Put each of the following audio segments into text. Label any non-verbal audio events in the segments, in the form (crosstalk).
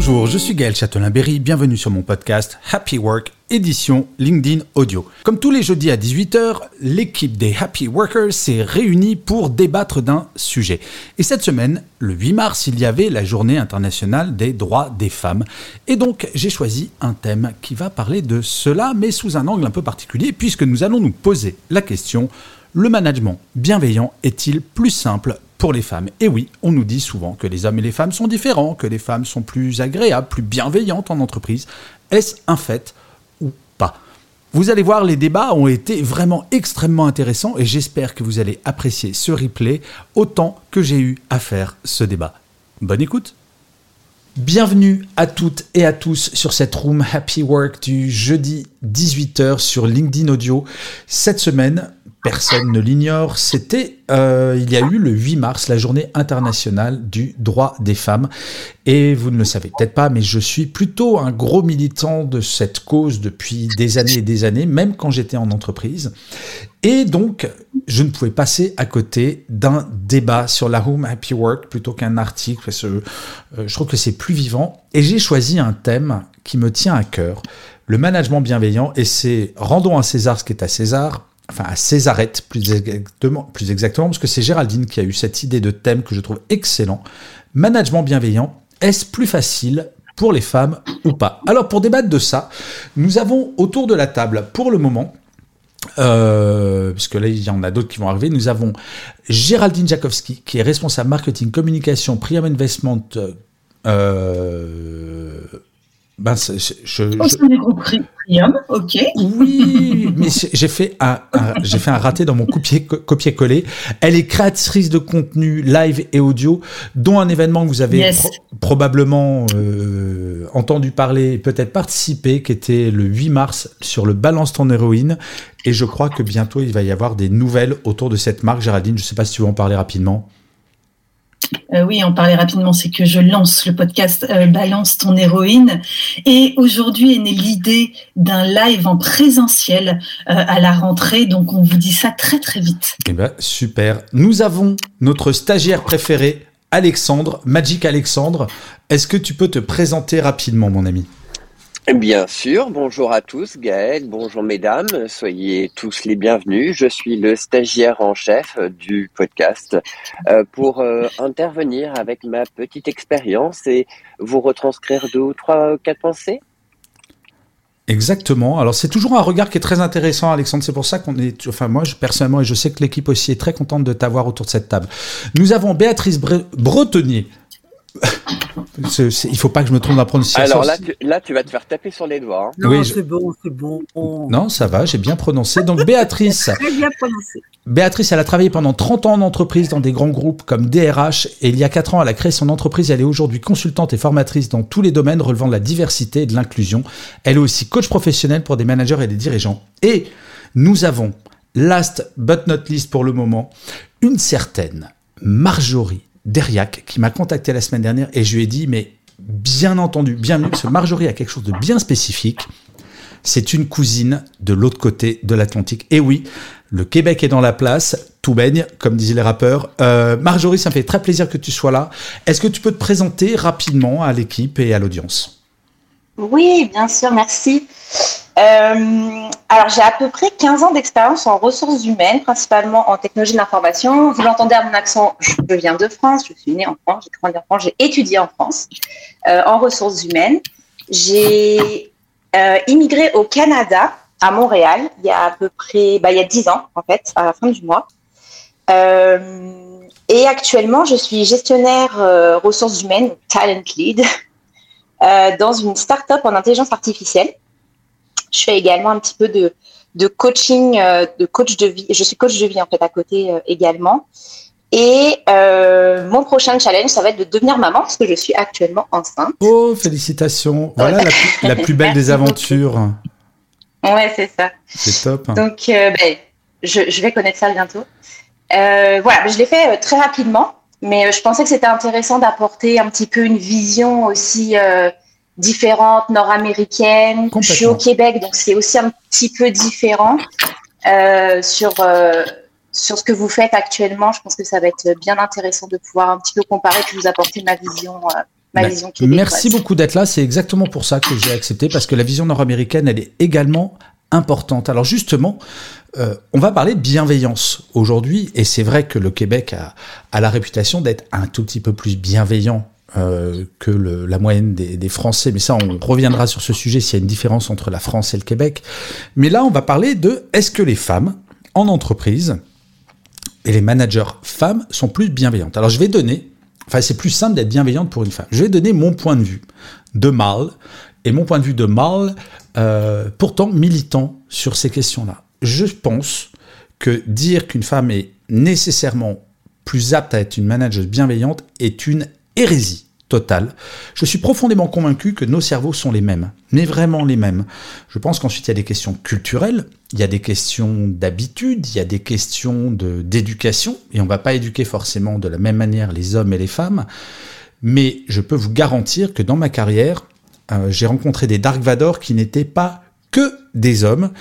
Bonjour, je suis Gaël Châtelain-Berry, bienvenue sur mon podcast Happy Work, édition LinkedIn Audio. Comme tous les jeudis à 18h, l'équipe des Happy Workers s'est réunie pour débattre d'un sujet. Et cette semaine, le 8 mars, il y avait la journée internationale des droits des femmes. Et donc, j'ai choisi un thème qui va parler de cela, mais sous un angle un peu particulier, puisque nous allons nous poser la question, le management bienveillant est-il plus simple pour les femmes. Et oui, on nous dit souvent que les hommes et les femmes sont différents, que les femmes sont plus agréables, plus bienveillantes en entreprise. Est-ce un fait ou pas? Vous allez voir, les débats ont été vraiment extrêmement intéressants et j'espère que vous allez apprécier ce replay autant que j'ai eu à faire ce débat. Bonne écoute Bienvenue à toutes et à tous sur cette room Happy Work du jeudi 18h sur LinkedIn Audio. Cette semaine, personne ne l'ignore, c'était, euh, il y a eu le 8 mars, la journée internationale du droit des femmes. Et vous ne le savez peut-être pas, mais je suis plutôt un gros militant de cette cause depuis des années et des années, même quand j'étais en entreprise. Et donc, je ne pouvais passer à côté d'un débat sur la Home Happy Work plutôt qu'un article, euh, je trouve que c'est plus vivant. Et j'ai choisi un thème qui me tient à cœur, le management bienveillant, et c'est rendons à César ce qui est à César, enfin à Césarette plus exactement, parce que c'est Géraldine qui a eu cette idée de thème que je trouve excellent. Management bienveillant, est-ce plus facile pour les femmes ou pas? Alors pour débattre de ça, nous avons autour de la table, pour le moment, euh, puisque là il y en a d'autres qui vont arriver, nous avons Géraldine Jakowski, qui est responsable marketing, communication, Priam Investment. Euh, ben, je, je, oh, je... groupe Priam, ok. Oui, mais j'ai fait un, un j'ai fait un raté dans mon copier-coller. Elle est créatrice de contenu live et audio, dont un événement que vous avez yes. pro probablement euh, entendu parler, peut-être participé, qui était le 8 mars sur le Balance ton héroïne. Et je crois que bientôt il va y avoir des nouvelles autour de cette marque. Géraldine, je ne sais pas si tu veux en parler rapidement. Euh, oui, en parler rapidement, c'est que je lance le podcast euh, Balance ton héroïne. Et aujourd'hui est née l'idée d'un live en présentiel euh, à la rentrée. Donc, on vous dit ça très, très vite. Eh ben, super. Nous avons notre stagiaire préféré, Alexandre, Magic Alexandre. Est-ce que tu peux te présenter rapidement, mon ami? Bien sûr, bonjour à tous, Gaël, bonjour mesdames, soyez tous les bienvenus. Je suis le stagiaire en chef du podcast euh, pour euh, intervenir avec ma petite expérience et vous retranscrire deux ou trois, quatre pensées. Exactement. Alors c'est toujours un regard qui est très intéressant, Alexandre. C'est pour ça qu'on est, enfin moi personnellement et je sais que l'équipe aussi est très contente de t'avoir autour de cette table. Nous avons Béatrice Bre Bretonnier. C est, c est, il faut pas que je me trompe la prononciation. Alors là tu, là, tu vas te faire taper sur les doigts. Hein. Non, oui, c'est je... bon, c'est bon. Non, ça va, j'ai bien prononcé. Donc (laughs) Béatrice. Très bien prononcé. Béatrice, elle a travaillé pendant 30 ans en entreprise dans des grands groupes comme DRH et il y a 4 ans, elle a créé son entreprise. Elle est aujourd'hui consultante et formatrice dans tous les domaines relevant de la diversité et de l'inclusion. Elle est aussi coach professionnel pour des managers et des dirigeants. Et nous avons, last but not least pour le moment, une certaine Marjorie Deriac qui m'a contacté la semaine dernière et je lui ai dit, mais bien entendu, bienvenue, parce que Marjorie a quelque chose de bien spécifique. C'est une cousine de l'autre côté de l'Atlantique. Et oui, le Québec est dans la place, tout baigne, comme disaient les rappeurs. Euh, Marjorie, ça me fait très plaisir que tu sois là. Est-ce que tu peux te présenter rapidement à l'équipe et à l'audience? Oui, bien sûr, merci. Euh, alors, j'ai à peu près 15 ans d'expérience en ressources humaines, principalement en technologie de l'information. Vous l'entendez à mon accent, je viens de France, je suis née en France, j'ai grandi en France, j'ai étudié en France euh, en ressources humaines. J'ai euh, immigré au Canada, à Montréal, il y a à peu près, bah, il y a 10 ans, en fait, à la fin du mois. Euh, et actuellement, je suis gestionnaire euh, ressources humaines, talent lead, dans une start-up en intelligence artificielle. Je fais également un petit peu de, de coaching, de coach de vie. Je suis coach de vie en fait à côté également. Et mon prochain challenge, ça va être de devenir maman parce que je suis actuellement enceinte. Oh, félicitations Voilà la, plus, belle des (laughs) aventures. Ouais, c'est ça. C'est top. Donc, ben, je, vais connaître ça bientôt. voilà, je l'ai fait très rapidement. Mais euh, je pensais que c'était intéressant d'apporter un petit peu une vision aussi euh, différente, nord-américaine. Je suis au Québec, donc c'est aussi un petit peu différent euh, sur, sur ce que vous faites actuellement. Je pense que ça va être bien intéressant de pouvoir un petit peu comparer et vous apporter ma vision. Ma vision Merci beaucoup d'être là. C'est exactement pour ça que j'ai accepté, parce que la vision nord-américaine, elle est également importante. Alors justement, euh, on va parler de bienveillance aujourd'hui, et c'est vrai que le Québec a, la réputation d'être un tout petit peu plus bienveillant euh, que la moyenne des, Français, mais ça on reviendra sur ce sujet s'il y a une différence entre la France et le Québec. Mais là on va parler de est-ce que les femmes en entreprise et les managers femmes sont plus bienveillantes. Alors je vais donner, enfin c'est plus simple d'être bienveillante pour une femme, je vais donner mon point de vue de mâle, et mon point de vue de mâle, euh, pourtant militant sur ces questions-là. Je pense que dire qu'une femme est nécessairement plus apte à être une manager bienveillante est une hérésie totale. Je suis profondément convaincu que nos cerveaux sont les mêmes, mais vraiment les mêmes. Je pense qu'ensuite il y a des questions culturelles, il y a des questions d'habitude, il y a des questions d'éducation, et on ne va pas éduquer forcément de la même manière les hommes et les femmes, mais je peux vous garantir que dans ma carrière, euh, j'ai rencontré des Dark Vador qui n'étaient pas que des hommes,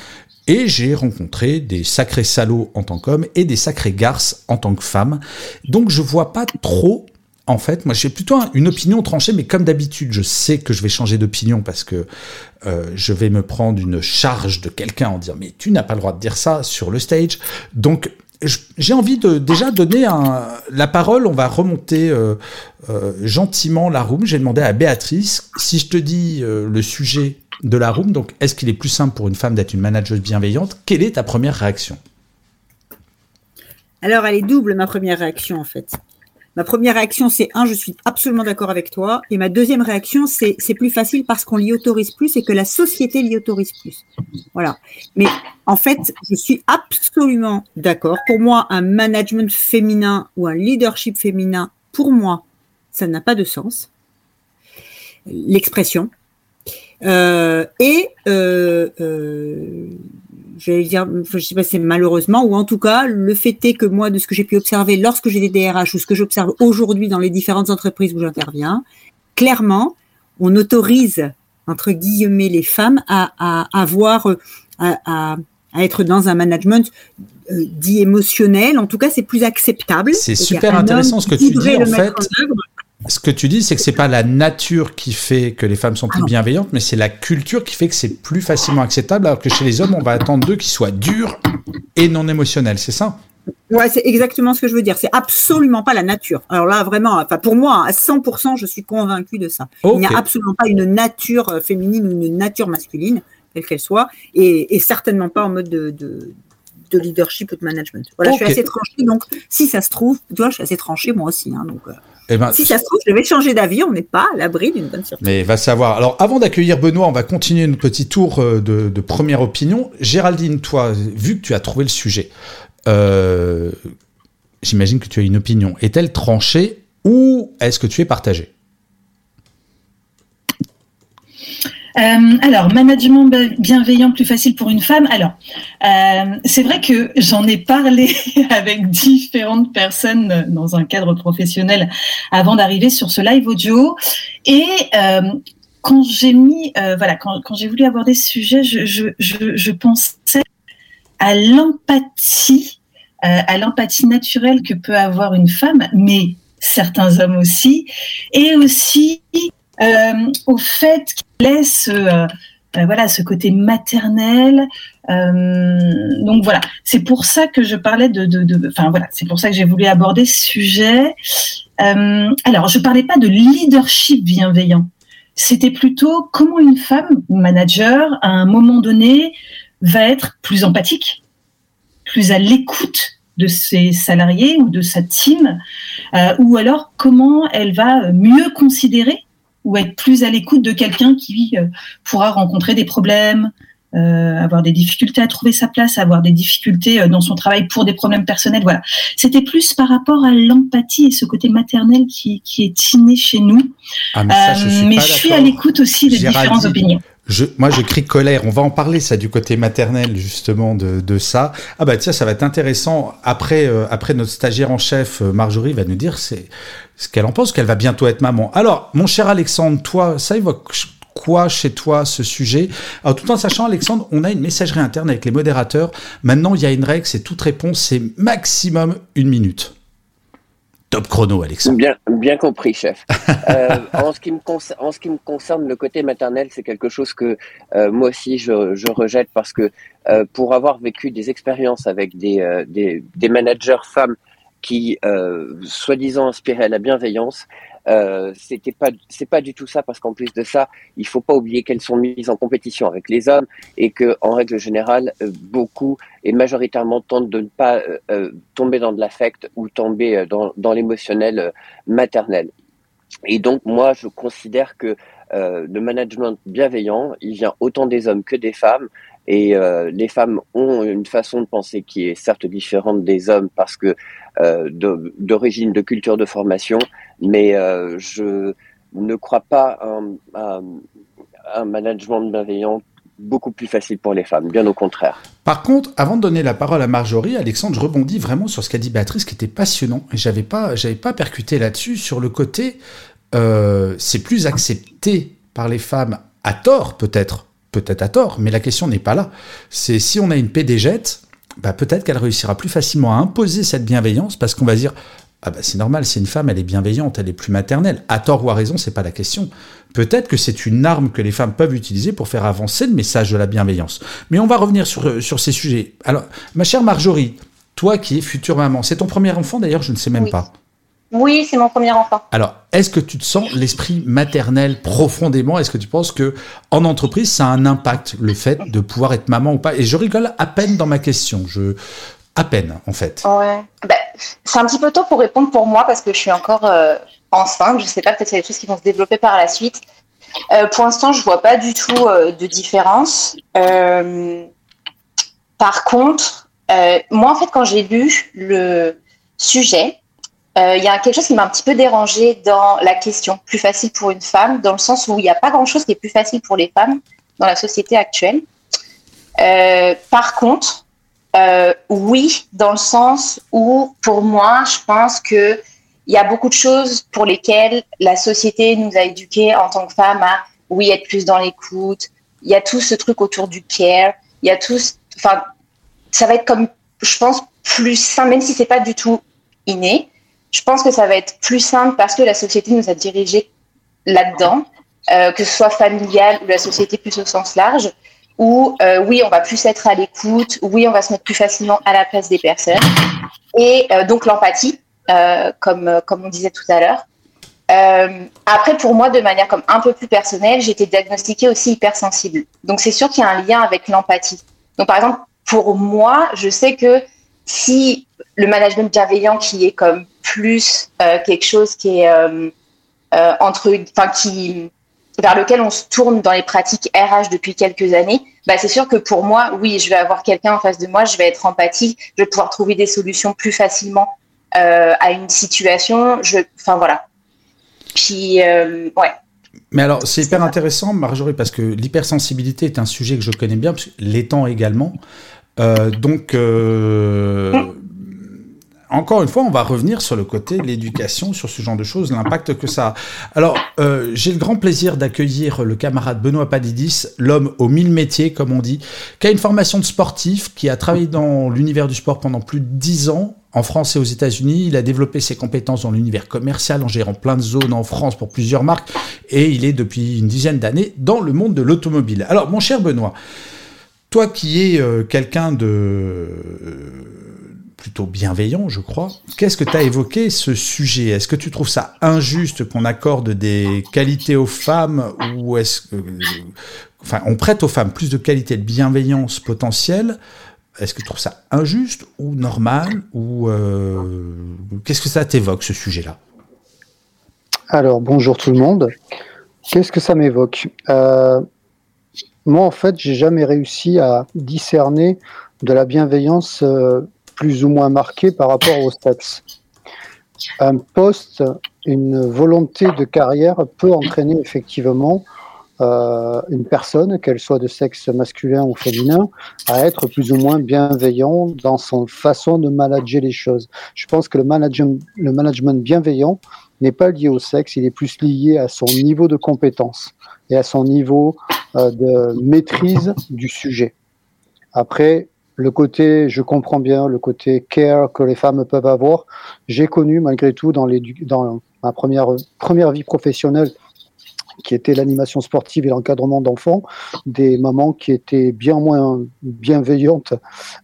et j'ai rencontré des sacrés salauds en tant qu'homme et des sacrés garces en tant que femme. Donc je vois pas trop en fait, moi j'ai plutôt une opinion tranchée, mais comme d'habitude, je sais que je vais changer d'opinion parce que euh, je vais me prendre une charge de quelqu'un en disant mais tu n'as pas le droit de dire ça sur le stage. Donc j'ai envie de déjà donner la parole. On va remonter euh, euh, gentiment la room. J'ai demandé à Béatrice si je te dis le sujet de la room. Donc, est-ce qu'il est plus simple pour une femme d'être une manageuse bienveillante? Quelle est ta première réaction? Alors, elle est double, ma première réaction, en fait. Ma première réaction, c'est un, je suis absolument d'accord avec toi. Et ma deuxième réaction, c'est c'est plus facile parce qu'on l'y autorise plus et que la société l'y autorise plus. Voilà. Mais en fait, je suis absolument d'accord. Pour moi, un management féminin ou un leadership féminin, pour moi, ça n'a pas de sens. L'expression, euh, et euh, euh, j'allais dire, je sais pas, c'est malheureusement, ou en tout cas, le fait est que moi, de ce que j'ai pu observer lorsque j'ai des DRH ou ce que j'observe aujourd'hui dans les différentes entreprises où j'interviens, clairement, on autorise entre guillemets les femmes à, à avoir à, à, à, être dans un management euh, dit émotionnel. En tout cas, c'est plus acceptable. C'est super intéressant ce que tu dis en fait ce que tu dis, c'est que c'est pas la nature qui fait que les femmes sont plus ah bienveillantes, mais c'est la culture qui fait que c'est plus facilement acceptable, alors que chez les hommes, on va attendre d'eux qu'ils soient durs et non émotionnels, c'est ça? Ouais, c'est exactement ce que je veux dire. C'est absolument pas la nature. Alors là, vraiment, enfin pour moi, à 100%, je suis convaincue de ça. Il n'y a absolument pas une nature euh, féminine ou une nature masculine, quelle qu'elle soit, et, certainement pas en mode de, de, leadership ou de management. Voilà, je suis assez tranchée, donc si ça se trouve, toi, je suis assez tranchée moi aussi. Hein, donc, euh, eh ben, si ça se trouve, je vais changer d'avis, on n'est pas à l'abri d'une bonne surprise. Mais va savoir. Alors, avant d'accueillir Benoît, on va continuer notre petit tour euh, de, première opinion. Géraldine, toi, vu que tu as trouvé le sujet, euh, j'imagine que tu as une opinion. Est-elle tranchée ou est-ce que tu es partagée? Euh, alors, management bienveillant plus facile pour une femme. Alors, euh, c'est vrai que j'en ai parlé (laughs) avec différentes personnes dans un cadre professionnel avant d'arriver sur ce live audio. Et euh, quand j'ai mis, voilà, quand, j'ai voulu aborder ce sujet, je, je, je, pensais à l'empathie, à l'empathie naturelle que peut avoir une femme, mais certains hommes aussi, et aussi euh, au fait qu'il laisse euh, euh, voilà ce côté maternel. donc voilà, c'est pour ça que je parlais de, de, enfin voilà, c'est pour ça que j'ai voulu aborder ce sujet. alors, je parlais pas de leadership bienveillant. C'était plutôt comment une femme manager à un moment donné va être plus empathique, plus à l'écoute de ses salariés ou de sa team, ou alors comment elle va mieux considérer ou être plus à l'écoute de quelqu'un qui euh, pourra rencontrer des problèmes, avoir des difficultés à trouver sa place, avoir des difficultés dans son travail pour des problèmes personnels. Voilà. C'était plus par rapport à l'empathie et ce côté maternel qui, qui est inné chez nous. Ah, mais, je mais je suis à l'écoute aussi des différentes opinions. Je, moi, je crie colère. On va en parler, ça, du côté maternel, justement, de, de ça. Ah bah tiens, ça va être intéressant. Après, euh, après notre stagiaire en chef, euh, Marjorie, va nous dire c'est ce qu'elle en pense, qu'elle va bientôt être maman. Alors, mon cher Alexandre, toi, ça évoque quoi chez toi ce sujet? Alors, tout en sachant, Alexandre, on a une messagerie interne avec les modérateurs. Maintenant, il y a une règle, c'est toute réponse, c'est maximum une minute. Top chrono, Alexandre. Bien, bien compris, chef. (laughs) euh, en, ce qui me en ce qui me concerne, le côté maternel, c'est quelque chose que euh, moi aussi je, je, rejette parce que euh, pour avoir vécu des expériences avec des, euh, des, des, managers femmes qui, soi-disant, inspiraient la bienveillance, euh, c'était pas c'est pas du tout ça parce qu'en plus de ça, il faut pas oublier qu'elles sont mises en compétition avec les hommes et que en règle générale, euh, beaucoup et majoritairement tentent de ne pas euh, tomber dans de l'affect ou tomber dans, dans l'émotionnel maternel. Et donc moi, je considère que le management bienveillant, il vient autant des hommes que des femmes. Et les femmes ont une façon de penser qui est certes différente des hommes parce que euh, d'origine, de, culture, de formation, mais euh, je ne crois pas un, un, management bienveillant beaucoup plus facile pour les femmes, bien au contraire. Par contre, avant de donner la parole à Marjorie, Alexandre, je rebondis vraiment sur ce qu'a dit Béatrice, qui était passionnant, et j'avais pas, j'avais pas percuté là-dessus sur le côté, euh, c'est plus accepté par les femmes à tort peut-être, peut-être à tort, mais la question n'est pas là. C'est si on a une PDG, bah, peut-être qu'elle réussira plus facilement à imposer cette bienveillance parce qu'on va dire ah bah c'est normal, c'est une femme, elle est bienveillante, elle est plus maternelle. À tort ou à raison, c'est pas la question. Peut-être que c'est une arme que les femmes peuvent utiliser pour faire avancer le message de la bienveillance. Mais on va revenir sur, euh, sur ces sujets. Alors, ma chère Marjorie, toi qui es future maman, c'est ton premier enfant d'ailleurs, je ne sais même pas. Oui, c'est mon premier enfant. Alors, est-ce que tu te sens l'esprit maternel profondément? Est-ce que tu penses que en entreprise, ça a un impact, le fait de pouvoir être maman ou pas? Et je rigole à peine dans ma question. Je à peine, en fait. Ouais. Ben, c'est un petit peu tôt pour répondre pour moi parce que je suis encore euh, enceinte. Je sais pas, peut-être a des choses qui vont se développer par la suite. Euh, pour l'instant, je vois pas du tout euh, de différence. par contre, moi, en fait, quand j'ai lu le sujet, il y a quelque chose qui m'a un petit peu dérangé dans la question plus facile pour une femme, dans le sens où il n'y a pas grand-chose qui est plus facile pour les femmes dans la société actuelle. Euh, par contre, euh, oui, dans le sens où, pour moi, je pense que il y a beaucoup de choses pour lesquelles la société nous a éduqués en tant que femmes à, oui, être plus dans l'écoute. Il y a tout ce truc autour du care. Il y a tout, enfin, ça va être comme, je pense, plus sain, même si c'est pas du tout inné je pense que ça va être plus simple parce que la société nous a dirigés là-dedans, euh, que ce soit familial ou la société plus au sens large, où euh, oui, on va plus être à l'écoute, oui, on va se mettre plus facilement à la place des personnes, et euh, donc l'empathie, comme, comme on disait tout à l'heure. après, pour moi, de manière comme un peu plus personnelle, j'ai été diagnostiquée aussi hypersensible. Donc c'est sûr qu'il y a un lien avec l'empathie. Donc par exemple, pour moi, je sais que si le management bienveillant qui est comme plus euh, quelque chose qui est euh, euh, entre, enfin qui vers lequel on se tourne dans les pratiques RH depuis quelques années, bah c'est sûr que pour moi, oui, je vais avoir quelqu'un en face de moi, je vais être empathique, je vais pouvoir trouver des solutions plus facilement à une situation. Je, enfin voilà. Puis ouais. Mais alors, c'est hyper intéressant, Marjorie, parce que l'hypersensibilité est un sujet que je connais bien, l'étant également. donc, mm encore une fois, on va revenir sur le côté de l'éducation, sur ce genre de choses, l'impact que ça a. Alors, euh, j'ai le grand plaisir d'accueillir le camarade Benoît Padidis, l'homme aux mille métiers, comme on dit, qui a une formation de sportif, qui a travaillé dans l'univers du sport pendant plus de dix ans, en France et aux États-Unis. Il a développé ses compétences dans l'univers commercial en gérant plein de zones en France pour plusieurs marques, et il est depuis une dizaine d'années dans le monde de l'automobile. Alors, mon cher Benoît, toi qui es euh, quelqu'un de plutôt bienveillant, je crois. Qu'est-ce que tu as évoqué ce sujet? Est-ce que tu trouves ça injuste qu'on accorde des qualités aux femmes ou est-ce que enfin on prête aux femmes plus de qualités de bienveillance potentielle? Est-ce que tu trouves ça injuste ou normal ou euh, qu'est-ce que ça t'évoque ce sujet-là? Alors bonjour tout le monde. Qu'est-ce que ça m'évoque? Euh, moi, en fait, j'ai jamais réussi à discerner de la bienveillance euh, plus ou moins marquée par rapport au sexe. Un poste, une volonté de carrière peut entraîner effectivement euh, une personne, qu'elle soit de sexe masculin ou féminin, à être plus ou moins bienveillant dans son façon de manager les choses. Je pense que le management, le management bienveillant n'est pas lié au sexe, il est plus lié à son niveau de compétence et à son niveau euh, de maîtrise du sujet. Après, le côté, je comprends bien, le côté care que les femmes peuvent avoir, j'ai connu malgré tout dans, ma première, première vie professionnelle qui était l'animation sportive et l'encadrement d'enfants, des mamans qui étaient bien moins bienveillantes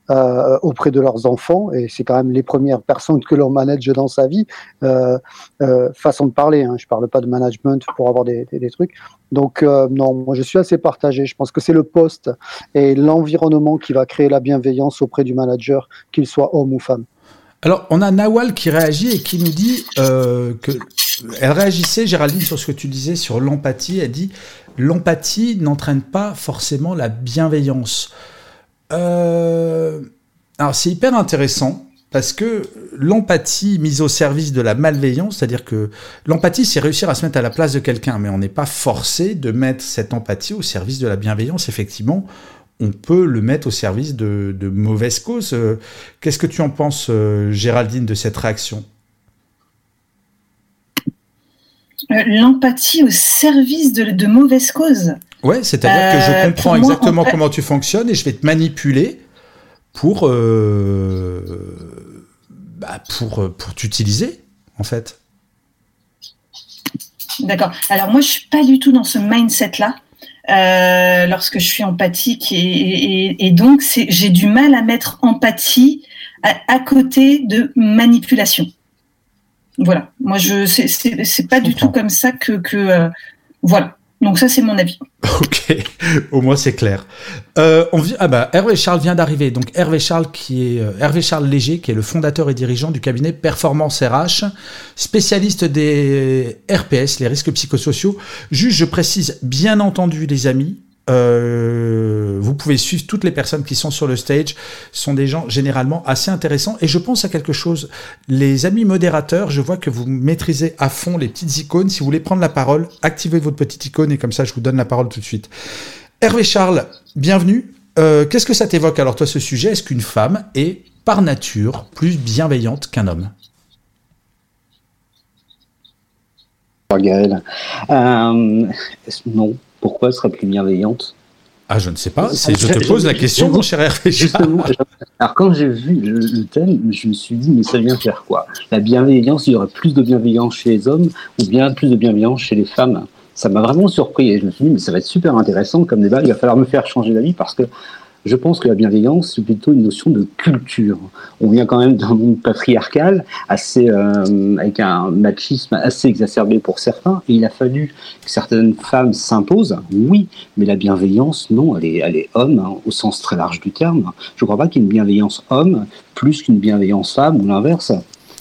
euh, auprès de leurs enfants, et c'est quand même les premières personnes que l'on manage dans sa vie, euh, euh, façon de parler, hein, je ne parle pas de management pour avoir des, des, trucs. Donc non, moi je suis assez partagé, je pense que c'est le poste et l'environnement qui va créer la bienveillance auprès du manager, qu'il soit homme ou femme. Alors, on a Nawal qui réagit et qui nous dit que elle réagissait, Géraldine, sur ce que tu disais sur l'empathie. Elle dit l'empathie n'entraîne pas forcément la bienveillance. Euh, alors c'est hyper intéressant parce que l'empathie mise au service de la malveillance, c'est-à-dire que l'empathie, c'est réussir à se mettre à la place de quelqu'un, mais on n'est pas forcé de mettre cette empathie au service de la bienveillance. Effectivement, on peut le mettre au service de, mauvaises causes. Euh, qu'est-ce que tu en penses, euh, Géraldine, de cette réaction Euh, l'empathie au service de, mauvaises causes. Ouais, c'est-à-dire que je euh, comprends exactement comment tu fonctionnes et je vais te manipuler pour, euh, bah, pour, pour t'utiliser, en fait. D'accord. Alors moi, je suis pas du tout dans ce mindset-là. lorsque je suis empathique et, donc j'ai du mal à mettre empathie à côté de manipulation. Voilà. Moi, je c'est pas du tout comme ça que, que euh, voilà. Donc ça, c'est mon avis. (laughs) Ok, au moins c'est clair. Euh, on, ah bah, Hervé Charles vient d'arriver. Donc Hervé Charles, qui est euh, Hervé Charles Léger, qui est le fondateur et dirigeant du cabinet Performance RH, spécialiste des RPS, les risques psychosociaux. Juste, je précise, bien entendu, les amis, euh, vous pouvez suivre toutes les personnes qui sont sur le stage. Ce sont des gens généralement assez intéressants. Et je pense à quelque chose. Les amis modérateurs, je vois que vous maîtrisez à fond les petites icônes. Si vous voulez prendre la parole, activez votre petite icône et comme ça, je vous donne la parole tout de suite. Hervé Charles, bienvenue. Euh, Qu'est-ce que ça t'évoque alors toi ce sujet? Est-ce qu'une femme est par nature plus bienveillante qu'un homme? Gaël. Euh, non, pourquoi elle serait plus bienveillante? Ah, je ne sais pas. Je te pose la question, mon cher Hervé. Justement, alors quand j'ai vu le, thème, je me suis dit, mais ça vient faire quoi? La bienveillance, il y aurait plus de bienveillance chez les hommes ou bien plus de bienveillance chez les femmes? Ça m'a vraiment surpris et je me suis dit, mais ça va être super intéressant comme débat. Il va falloir me faire changer d'avis parce que je pense que la bienveillance, c'est plutôt une notion de culture. On vient quand même d'un monde patriarcal, assez, euh, avec un machisme assez exacerbé pour certains, et il a fallu que certaines femmes s'imposent, oui, mais la bienveillance, non, elle est, elle est homme, hein, au sens très large du terme. Je ne crois pas qu'il y ait une bienveillance homme plus qu'une bienveillance femme ou l'inverse.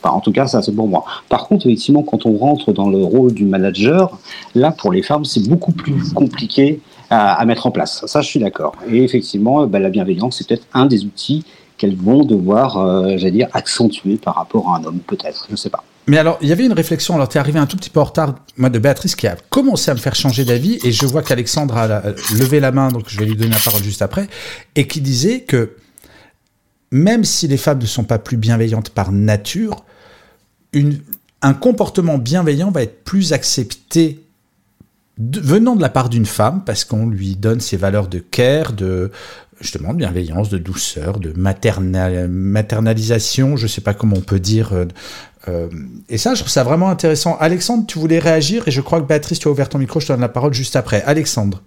en tout cas, ça c'est pour moi. Par contre, effectivement, quand on rentre dans le rôle du manager, là, pour les femmes, c'est beaucoup plus compliqué à, mettre en place. Ça, je suis d'accord. Et effectivement, bah, la bienveillance, c'est peut-être un des outils qu'elles vont devoir, euh, j'allais dire, accentuer par rapport à un homme, peut-être. Je ne sais pas. Mais alors, il y avait une réflexion, alors tu es arrivé un tout petit peu en retard, moi, de Béatrice, qui a commencé à me faire changer d'avis, et je vois qu'Alexandre a levé la main, donc je vais lui donner la parole juste après, et qui disait que même si les femmes ne sont pas plus bienveillantes par nature, une, un comportement bienveillant va être plus accepté venant de la part d'une femme, parce qu'on lui donne ses valeurs de care, de justement de bienveillance, de douceur, de maternalisation, je ne sais pas comment on peut dire. Euh, euh, et ça, je trouve ça vraiment intéressant. Alexandre, tu voulais réagir et je crois que Béatrice, tu as ouvert ton micro, je te donne la parole juste après. Alexandre.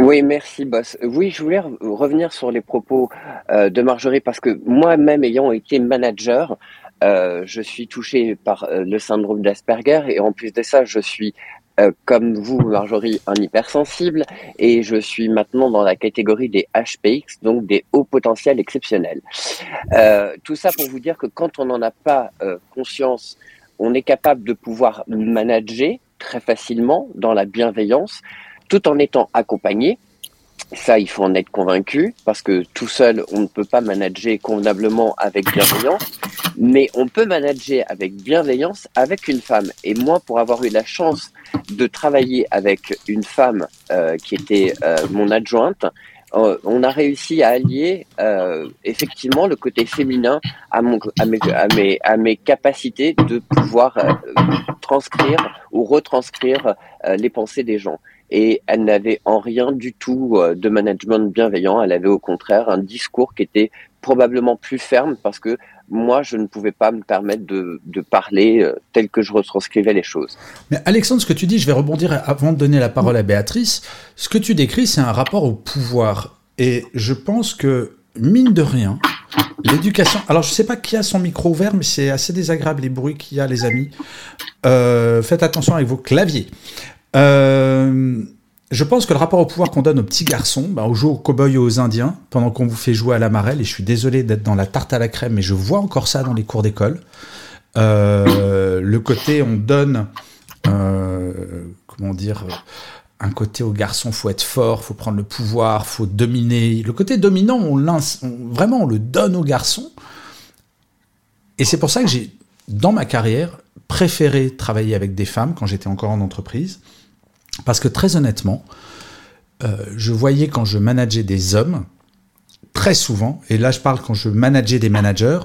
Oui, merci, boss. Oui, je voulais revenir sur les propos euh, de Marjorie parce que moi-même, ayant été manager, je suis touché par le syndrome d'Asperger et en plus de ça, je suis euh, comme vous, Marjorie, un hypersensible, et je suis maintenant dans la catégorie des HPX, donc des hauts potentiels exceptionnels. Euh, tout ça pour vous dire que quand on n'en a pas euh, conscience, on est capable de pouvoir manager très facilement dans la bienveillance, tout en étant accompagné. Ça, il faut en être convaincu parce que tout seul, on ne peut pas manager convenablement avec bienveillance, mais on peut manager avec bienveillance avec une femme. Et moi, pour avoir eu la chance de travailler avec une femme euh, qui était euh, mon adjointe, euh, on a réussi à allier euh, effectivement le côté féminin à, mon, à, mes, à, mes, à mes capacités de pouvoir euh, transcrire ou retranscrire les pensées des gens et elle n'avait en rien du tout euh, de management bienveillant. Elle avait au contraire un discours qui était probablement plus ferme parce que moi, je ne pouvais pas me permettre de, parler euh, tel que je retranscrivais les choses. Mais Alexandre, ce que tu dis, je vais rebondir avant de donner la parole à Béatrice. Ce que tu décris, c'est un rapport au pouvoir. Et je pense que, mine de rien, l'éducation. Alors, je ne sais pas qui a son micro ouvert, mais c'est assez désagréable les bruits qu'il y a, les amis. Euh, faites attention avec vos claviers. Euh, je pense que le rapport au pouvoir qu'on donne aux petits garçons, bah, aux joueurs aux cow-boys et aux indiens, pendant qu'on vous fait jouer à la marelle, et je suis désolé d'être dans la tarte à la crème, mais je vois encore ça dans les cours d'école. Euh, le côté, on donne, euh, comment dire, un côté aux garçons, faut être fort, faut prendre le pouvoir, faut dominer. Le côté dominant, on, vraiment, on le donne aux garçons. Et c'est pour ça que j'ai, dans ma carrière, préféré travailler avec des femmes quand j'étais encore en entreprise parce que très honnêtement, euh, je voyais quand je manageais des hommes, très souvent, et là je parle quand je manageais des managers,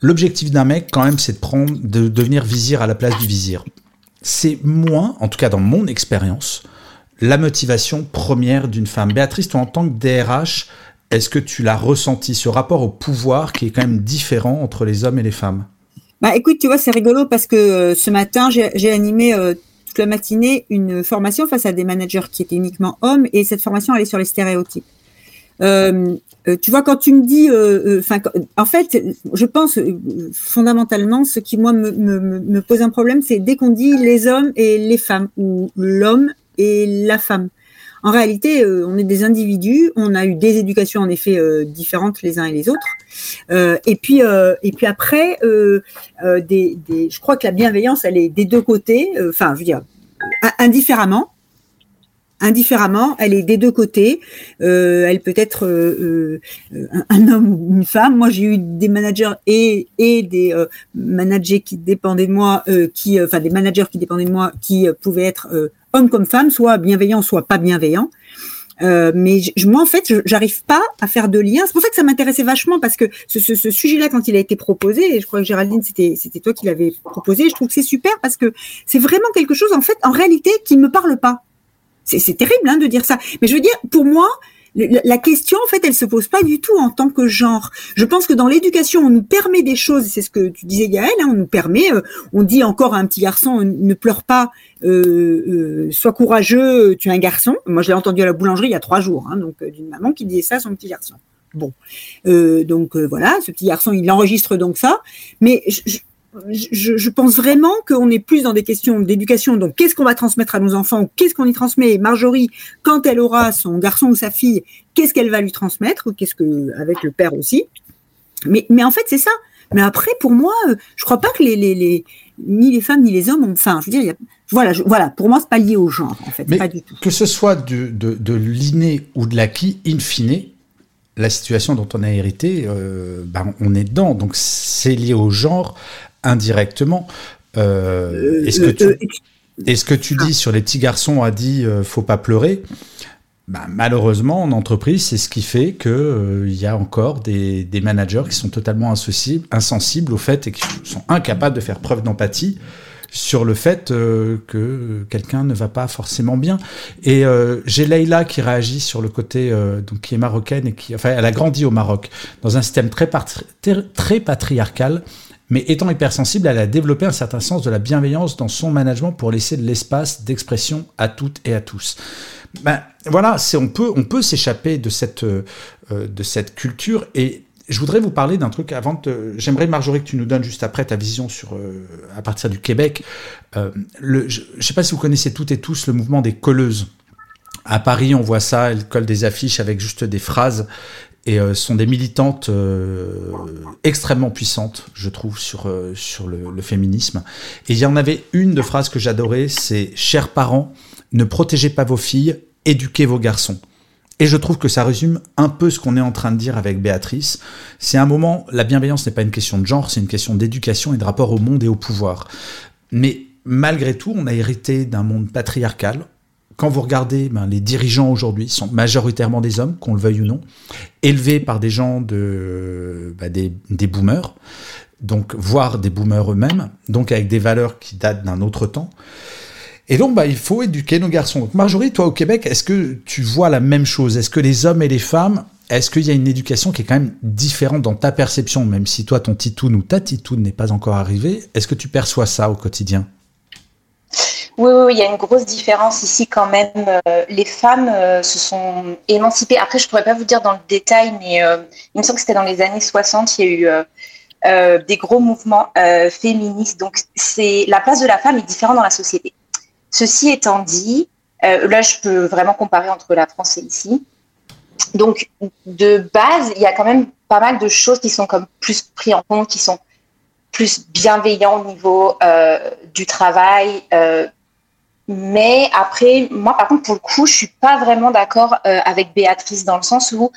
l'objectif d'un mec quand même c'est de prendre, de devenir vizir à la place du vizir. C'est moins, en tout cas dans mon expérience, la motivation première d'une femme. Béatrice, toi en tant que DRH, est-ce que tu l'as ressenti, ce rapport au pouvoir qui est quand même différent entre les hommes et les femmes? Bah écoute, tu vois, c'est rigolo parce que euh, ce matin, j'ai animé euh, la matinée une formation face à des managers qui étaient uniquement hommes et cette formation allait sur les stéréotypes. Euh, euh, tu vois, quand tu me dis, euh, en fait, je pense fondamentalement, ce qui moi me pose un problème, c'est dès qu'on dit les hommes et les femmes ou l'homme et la femme. En réalité, on est des individus, on a eu des éducations en effet différentes les uns et les autres. et puis, et puis après, je crois que la bienveillance, elle est des deux côtés. Enfin, je veux dire, indifféremment indifféremment, elle est des deux côtés. Euh, elle peut être euh, euh, un, homme ou une femme. Moi, j'ai eu des managers et, et des euh, managers qui dépendaient de moi, euh, qui, enfin des managers qui dépendaient de moi, qui pouvaient être hommes comme femmes, soit bienveillants, soit pas bienveillants. Euh, mais moi, en fait, j'arrive pas à faire de lien. C'est pour ça que ça m'intéressait vachement parce que ce, sujet-là, quand il a été proposé, et je crois que Géraldine, c'était c'était toi qui l'avais proposé, je trouve que c'est super parce que c'est vraiment quelque chose, en fait, en réalité, qui me parle pas. C'est terrible hein, de dire ça. Mais je veux dire, pour moi, la question, en fait, elle se pose pas du tout en tant que genre. Je pense que dans l'éducation, on nous permet des choses. C'est ce que tu disais, Gaël. Hein, on nous permet. Euh, on dit encore à un petit garçon ne pleure pas, euh, euh, sois courageux, tu es un garçon. Moi, je l'ai entendu à la boulangerie il y a trois jours, hein, donc d'une maman qui disait ça à son petit garçon. Bon, donc voilà, ce petit garçon, il enregistre donc ça. Mais je, je, je, pense vraiment qu'on est plus dans des questions d'éducation. Donc, qu'est-ce qu'on va transmettre à nos enfants? Qu'est-ce qu'on y transmet? Marjorie, quand elle aura son garçon ou sa fille, qu'est-ce qu'elle va lui transmettre? Qu'est-ce que avec le père aussi? Mais, mais en fait, c'est ça. Mais après, pour moi, euh, je crois pas que les, les, les ni les femmes ni les hommes ont. Enfin, je veux dire, il y a, voilà, je, voilà. Pour moi, c'est pas lié au genre, en fait. Mais pas du tout. Que ce soit de, de, de l'inné ou de l'acquis, in fine, la situation dont on a hérité, euh, ben, on est dedans. Donc, c'est lié au genre indirectement. Euh, est-ce que tu, euh, est-ce que tu dis sur les petits garçons a dit euh, faut pas pleurer bah, malheureusement, en entreprise, c'est ce qui fait qu'il euh, y a encore des, des, managers qui sont totalement insensibles, au fait et qui sont incapables de faire preuve d'empathie sur le fait euh, que quelqu'un ne va pas forcément bien. Et euh, j'ai Leïla qui réagit sur le côté, donc qui est marocaine et qui, enfin, elle a grandi au Maroc dans un système très, très patriarcal mais étant hypersensible, elle a développé un certain sens de la bienveillance dans son management pour laisser de l'espace d'expression à toutes et à tous. Ben voilà, c'est on peut s'échapper de cette euh, de cette culture et je voudrais vous parler d'un truc avant de. J'aimerais Marjorie que tu nous donnes juste après ta vision sur euh, à partir du Québec. Euh, je ne sais pas si vous connaissez toutes et tous le mouvement des colleuses. À Paris, on voit ça, elles collent des affiches avec juste des phrases et euh, sont des militantes euh, extrêmement puissantes, je trouve, sur, euh, sur le, le, féminisme. Et il y en avait une de phrase que j'adorais, c'est « Chers parents, ne protégez pas vos filles, éduquez vos garçons ». Et je trouve que ça résume un peu ce qu'on est en train de dire avec Béatrice. C'est un moment, la bienveillance n'est pas une question de genre, c'est une question d'éducation et de rapport au monde et au pouvoir. Mais malgré tout, on a hérité d'un monde patriarcal. Quand vous regardez, ben, les dirigeants aujourd'hui sont majoritairement des hommes, qu'on le veuille ou non, élevés par des gens ben, des, des boomers, donc voire des boomers eux-mêmes, donc avec des valeurs qui datent d'un autre temps. Et donc, bah, il faut éduquer nos garçons. Marjorie, toi au Québec, est-ce que tu vois la même chose? Est-ce que les hommes et les femmes, est-ce qu'il y a une éducation qui est quand même différente dans ta perception, même si toi, ton titoun ou ta titoune n'est pas encore arrivé Est-ce que tu perçois ça au quotidien? Oui, il y a une grosse différence ici quand même. Euh, les femmes euh, se sont émancipées. Après, je pourrais pas vous dire dans le détail, mais euh, il me semble que c'était dans les années 60, il y a eu des gros mouvements féministes. Donc, la place de la femme est différente dans la société. Ceci étant dit, là, je peux vraiment comparer entre la France et ici. Donc, de base, il y a quand même pas mal de choses qui sont comme plus pris en compte, qui sont plus bienveillants au niveau du travail. Mais après, moi, par contre, pour le coup, je suis pas vraiment d'accord avec Béatrice dans le sens où,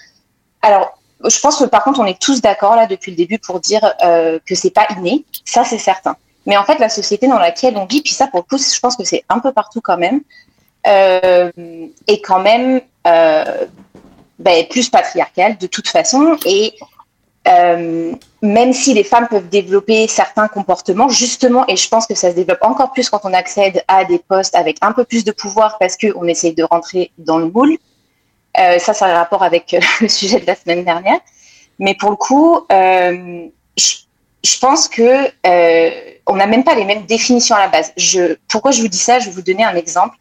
alors, je pense que par contre, on est tous d'accord là depuis le début pour dire que c'est pas inné. Ça, c'est certain. Mais en fait, la société dans laquelle on vit, puis ça, pour le coup, je pense que c'est un peu partout quand même, euh, est quand même euh, ben, plus patriarcale de toute façon. Et euh, même si les femmes peuvent développer certains comportements, justement, et je pense que ça se développe encore plus quand on accède à des postes avec un peu plus de pouvoir parce qu'on essaye de rentrer dans le moule. Euh, ça, ça a un rapport avec (laughs) le sujet de la semaine dernière. Mais pour le coup, euh, je, pense que euh, on n'a même pas les mêmes définitions à la base. Pourquoi je vous dis ça? Je vais vous donner un exemple.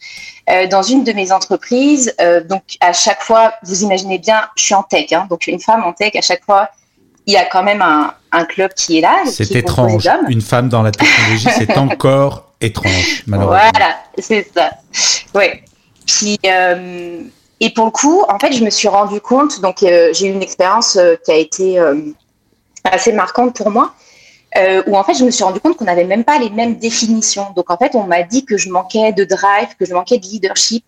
Euh, dans une de mes entreprises, euh, donc à chaque fois, vous imaginez bien, je suis en tech, hein, donc une femme en tech, à chaque fois, il y a quand même un, un club qui est là. C'est étrange. Une femme dans la technologie, c'est (laughs) encore étrange, malheureusement. Voilà, c'est ça. Ouais. Puis, euh, et pour le coup, en fait, je me suis rendu compte, donc euh, j'ai eu une expérience euh, qui a été assez marquante pour moi où en fait je me suis rendu compte qu'on n'avait même pas les mêmes définitions. Donc en fait on m'a dit que je manquais de drive, que je manquais de leadership.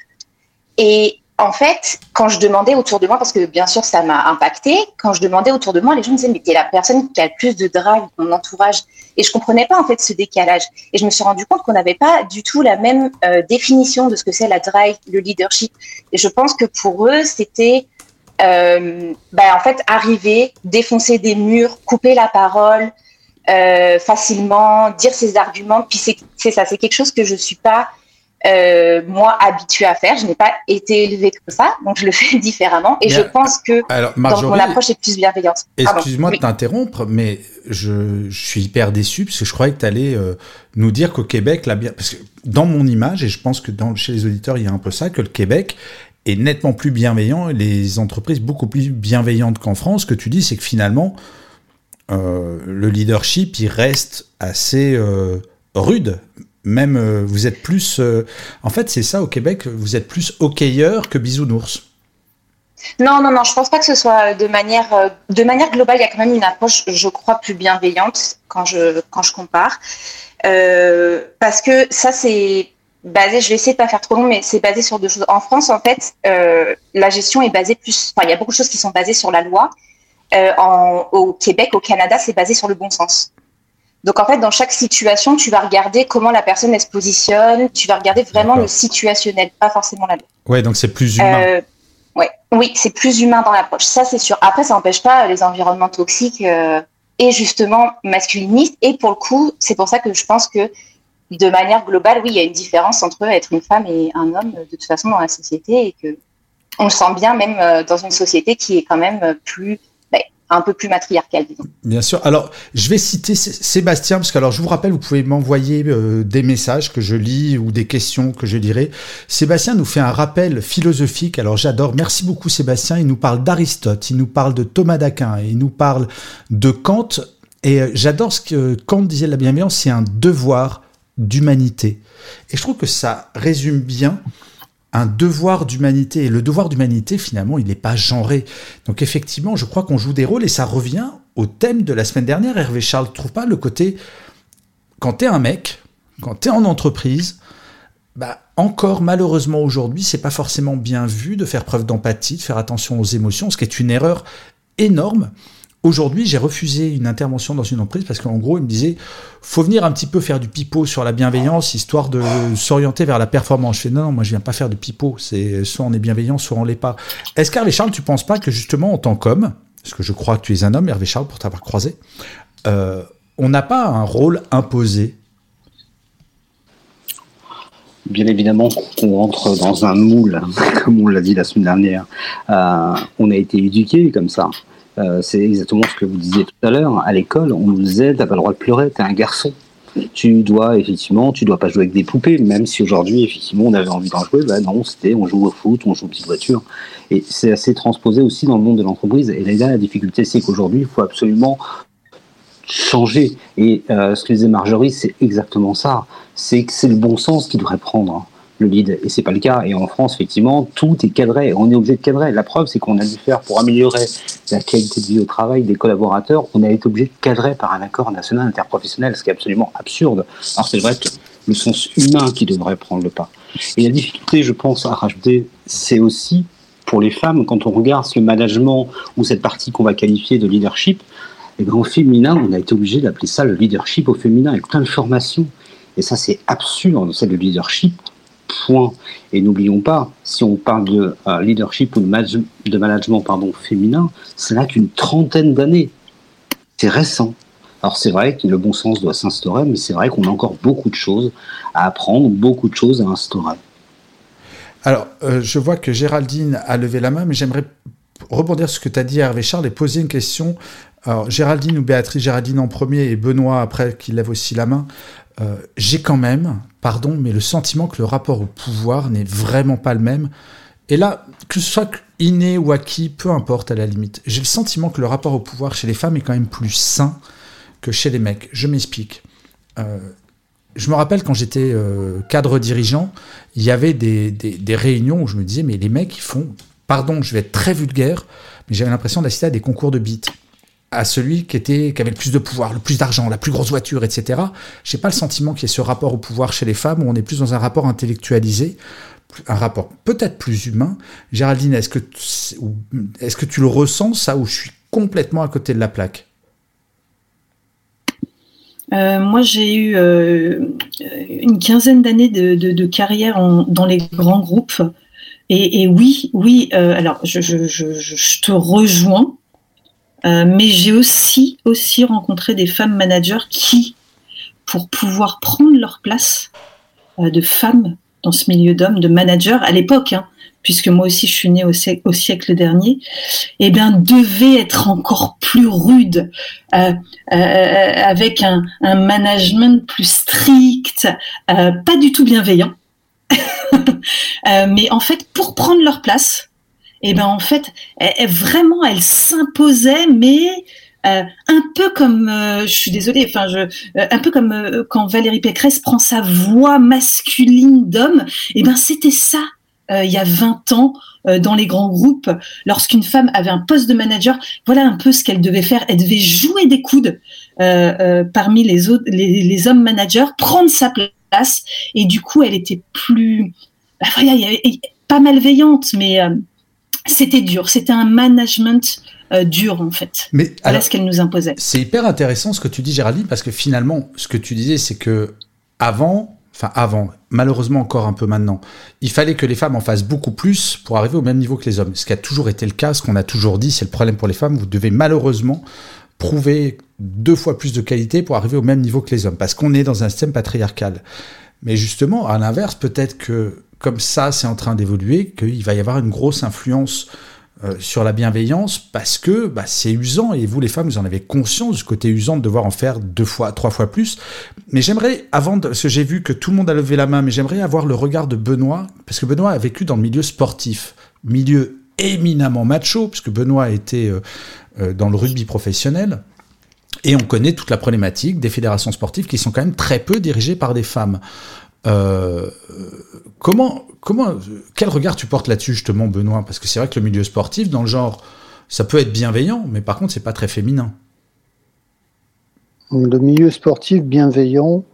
Et en fait, quand je demandais autour de moi, parce que bien sûr ça m'a impacté, quand je demandais autour de moi, les gens me disaient mais t'es la personne qui a le plus de drive dans mon entourage. Et je comprenais pas en fait ce décalage. Et je me suis rendu compte qu'on n'avait pas du tout la même euh, définition de ce que c'est la drive, le leadership. Et je pense que pour eux c'était euh, bah, en fait arriver, défoncer des murs, couper la parole, euh, facilement, dire ses arguments. Puis c'est ça, c'est quelque chose que je suis pas euh, moi habituée à faire. Je n'ai pas été élevée comme ça, donc je le (laughs) fais différemment. Et je pense que alors, Marjorie, mon approche est plus bienveillante. Excuse-moi de t'interrompre, mais je, je, suis hyper déçu parce que je croyais que tu allais euh, nous dire qu'au Québec, la bien... parce que dans mon image, et je pense que dans, chez les auditeurs, il y a un peu ça, que le Québec est nettement plus bienveillant et les entreprises beaucoup plus bienveillantes qu'en France. Ce que tu dis, c'est que finalement, euh, le leadership, il reste assez rude. Même euh, vous êtes plus. en fait, c'est ça au Québec, vous êtes plus hockeyeur que bisounours. Non, non, non, je pense pas que ce soit de manière, de manière globale. Il y a quand même une approche, je crois, plus bienveillante quand je, quand je compare. parce que ça, c'est basé, je vais essayer de pas faire trop long, mais c'est basé sur deux choses. En France, en fait, la gestion est basée plus. Enfin, il y a beaucoup de choses qui sont basées sur la loi euh, au Québec, au Canada, c'est basé sur le bon sens. Donc en fait, dans chaque situation, tu vas regarder comment la personne elle se positionne, tu vas regarder vraiment le situationnel, pas forcément la loi. Ouais, donc c'est plus humain. Euh, ouais, oui, c'est plus humain dans l'approche. Ça, c'est sûr. Après, ça n'empêche pas les environnements toxiques euh, et justement masculinistes. Et pour le coup, c'est pour ça que je pense que de manière globale, oui, il y a une différence entre être une femme et un homme de toute façon dans la société et que on le sent bien même euh, dans une société qui est quand même plus un peu plus matriarcal, disons. Bien sûr. Alors, je vais citer Sébastien, parce que alors, je vous rappelle, vous pouvez m'envoyer euh, des messages que je lis ou des questions que je lirai. Sébastien nous fait un rappel philosophique. Alors, j'adore. Merci beaucoup, Sébastien. Il nous parle d'Aristote, il nous parle de Thomas d'Aquin, il nous parle de Kant. Et euh, j'adore ce que Kant disait de la bienveillance, c'est un devoir d'humanité. Et je trouve que ça résume bien un devoir d'humanité. Et le devoir d'humanité, finalement, il n'est pas genré. Donc effectivement, je crois qu'on joue des rôles et ça revient au thème de la semaine dernière. Hervé Charles, trouve pas le côté, quand tu es un mec, quand tu es en entreprise, bah, encore malheureusement aujourd'hui, c'est pas forcément bien vu de faire preuve d'empathie, de faire attention aux émotions, ce qui est une erreur énorme. Aujourd'hui, j'ai refusé une intervention dans une entreprise parce qu'en gros, il me disait faut venir un petit peu faire du pipeau sur la bienveillance histoire de s'orienter vers la performance. Je fais non, non, moi je viens pas faire du pipeau. C'est soit on est bienveillant, soit on l'est pas. Est-ce qu'Hervé Charles, tu penses pas que justement en tant qu'homme, parce que je crois que tu es un homme, Hervé Charles, pour t'avoir croisé, euh, on n'a pas un rôle imposé? Bien évidemment, on rentre dans un moule, (laughs) comme on l'a dit la semaine dernière. Euh, on a été éduqué comme ça. Euh, c'est exactement ce que vous disiez tout à l'heure. À l'école, on nous disait t'as pas le droit de pleurer, t'es un garçon. Tu dois effectivement, tu dois pas jouer avec des poupées, même si aujourd'hui effectivement on avait envie d'en jouer. Ben non, c'était on joue au foot, on joue aux petites voitures. Et c'est assez transposé aussi dans le monde de l'entreprise. Et là, la difficulté, c'est qu'aujourd'hui, il faut absolument changer. Et euh, ce que disait Marjorie, c'est exactement ça. C'est que c'est le bon sens qui devrait prendre le lead. Et c'est pas le cas. Et en France, effectivement, tout est cadré. On est obligé de cadrer. La preuve, c'est qu'on a dû faire pour améliorer la qualité de vie au travail des collaborateurs, on a été obligé de cadrer par un accord national interprofessionnel, ce qui est absolument absurde. Alors c'est vrai que le sens humain qui devrait prendre le pas. Et la difficulté, je pense, à rajouter, c'est aussi pour les femmes, quand on regarde ce management ou cette partie qu'on va qualifier de leadership, et au féminin, on a été obligé d'appeler ça le leadership au féminin avec plein de formations. Et ça, c'est absurde, c'est le leadership Point. Et n'oublions pas, si on parle de euh, leadership ou de, management pardon, féminin, ça n'a qu'une trentaine d'années. C'est récent. Alors c'est vrai que le bon sens doit s'instaurer, mais c'est vrai qu'on a encore beaucoup de choses à apprendre, beaucoup de choses à instaurer. Alors, euh, je vois que Géraldine a levé la main, mais j'aimerais rebondir sur ce que tu as dit, Hervé Charles, et poser une question. Alors, Géraldine ou Béatrice, Géraldine en premier et Benoît après qui lève aussi la main. Euh, j'ai quand même, pardon, mais le sentiment que le rapport au pouvoir n'est vraiment pas le même. Et là, que ce soit inné ou acquis, peu importe à la limite, j'ai le sentiment que le rapport au pouvoir chez les femmes est quand même plus sain que chez les mecs. Je m'explique. Euh, je me rappelle quand j'étais euh, cadre dirigeant, il y avait des, des, réunions où je me disais, mais les mecs, ils font, pardon, je vais être très vulgaire, mais j'avais l'impression d'assister à des concours de beats à celui qui, était, qui avait le plus de pouvoir, le plus d'argent, la plus grosse voiture, etc. Je n'ai pas le sentiment qu'il y ait ce rapport au pouvoir chez les femmes où on est plus dans un rapport intellectualisé, un rapport peut-être plus humain. Géraldine, est-ce que, est-ce que tu le ressens, ça, ou je suis complètement à côté de la plaque? Euh, moi, j'ai eu euh, une quinzaine d'années de, carrière dans les grands groupes. Et, oui, oui, euh, alors je, te rejoins mais j'ai aussi, aussi rencontré des femmes managers qui, pour pouvoir prendre leur place euh, de femmes dans ce milieu d'hommes, de managers à l'époque, hein, puisque moi aussi je suis née au, siècle, dernier, eh bien, devaient être encore plus rudes, euh, avec un, management plus strict, pas du tout bienveillant. (laughs) mais en fait, pour prendre leur place, et ben en fait, vraiment, elle s'imposait, mais euh, un peu comme, euh, je suis désolée, euh, un peu comme quand Valérie Pécresse prend sa voix masculine d'homme. Et ben c'était ça il y a 20 ans dans les grands groupes, lorsqu'une femme avait un poste de manager, voilà un peu ce qu'elle devait faire. Elle devait jouer des coudes parmi les autres, hommes managers, prendre sa place, et du coup, elle était plus, bah, voilà, pas malveillante, mais c'était dur, c'était un management euh, dur en fait. Mais voilà ce qu'elle nous imposait. C'est hyper intéressant ce que tu dis Géraldine parce que finalement ce que tu disais c'est que avant, enfin avant, malheureusement encore un peu maintenant, il fallait que les femmes en fassent beaucoup plus pour arriver au même niveau que les hommes. Ce qui a toujours été le cas, ce qu'on a toujours dit, c'est le problème pour les femmes, vous devez malheureusement prouver deux fois plus de qualité pour arriver au même niveau que les hommes parce qu'on est dans un système patriarcal. Mais justement, à l'inverse, peut-être que comme ça c'est en train d'évoluer, qu'il va y avoir une grosse influence euh, sur la bienveillance parce que bah, c'est usant et vous les femmes vous en avez conscience du côté usant de devoir en faire deux fois, trois fois plus. Mais j'aimerais, avant de, parce que j'ai vu que tout le monde a levé la main, mais j'aimerais avoir le regard de Benoît parce que Benoît a vécu dans le milieu sportif, milieu éminemment macho, puisque Benoît a été euh, euh, dans le rugby professionnel. Et on connaît toute la problématique des fédérations sportives qui sont quand même très peu dirigées par des femmes. Euh, comment, comment, quel regard tu portes là-dessus justement, Benoît? Parce que c'est vrai que le milieu sportif, dans le genre, ça peut être bienveillant, mais par contre, c'est pas très féminin. Le milieu sportif bienveillant,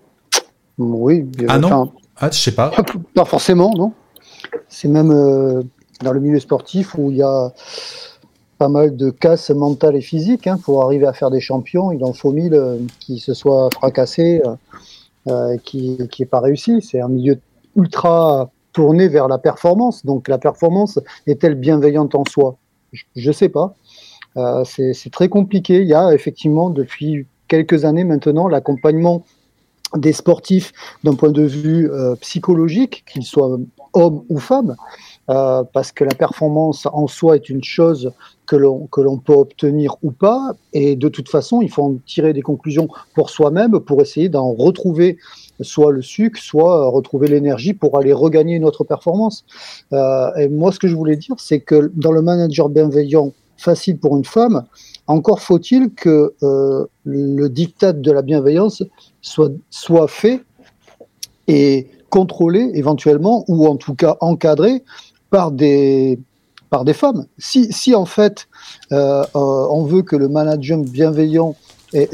oui. Ah non? Ah, je sais pas. (laughs) Pas forcément, non. C'est même euh, dans le milieu sportif où il y a pas mal de casse mentale et physique. Hein, pour arriver à faire des champions, il en faut mille euh, qui se soient fracassés, euh, qui n'aient pas réussi. C'est un milieu ultra tourné vers la performance. Donc la performance est-elle bienveillante en soi? Je ne sais pas. Euh, c'est très compliqué. Il y a effectivement depuis quelques années maintenant l'accompagnement des sportifs d'un point de vue euh, psychologique, qu'ils soient hommes ou femmes, euh, parce que la performance en soi est une chose que l'on peut obtenir ou pas, et de toute façon, il faut en tirer des conclusions pour soi-même pour essayer d'en retrouver soit le sucre, soit retrouver l'énergie pour aller regagner notre performance. Euh, et moi, ce que je voulais dire, c'est que dans le manager bienveillant facile pour une femme, encore faut-il que euh, le diktat de la bienveillance soit, soit fait et contrôlé éventuellement, ou en tout cas encadré par des, par des femmes. Si, si en fait euh, euh, on veut que le management bienveillant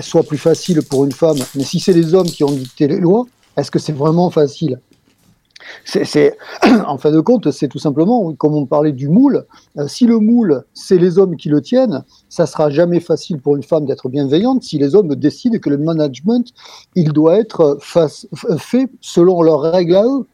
soit plus facile pour une femme, mais si c'est les hommes qui ont dicté les lois, est-ce que c'est vraiment facile? C'est, (clears throat) en fin de compte, c'est tout simplement, comme on parlait du moule, euh, si le moule, c'est les hommes qui le tiennent, ça sera jamais facile pour une femme d'être bienveillante si les hommes décident que le management, il doit être fait selon leurs règles à eux.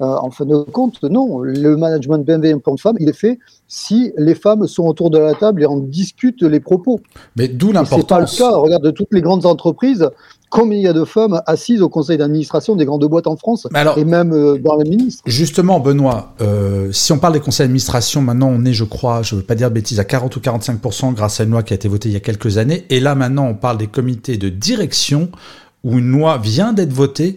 Euh, en fin de compte, non, le management bienveillant pour une femme, il est fait si les femmes sont autour de la table et en discutent les propos. Mais d'où l'importance. C'est pas le cas. Regarde toutes les grandes entreprises combien il y a de femmes assises au conseil d'administration des grandes boîtes en France et même euh, dans les ministres. Justement, Benoît, euh, si on parle des conseils d'administration, maintenant on est, je crois, je ne veux pas dire de bêtises, à 40 ou 45% grâce à une loi qui a été votée il y a quelques années. Et là maintenant, on parle des comités de direction où une loi vient d'être votée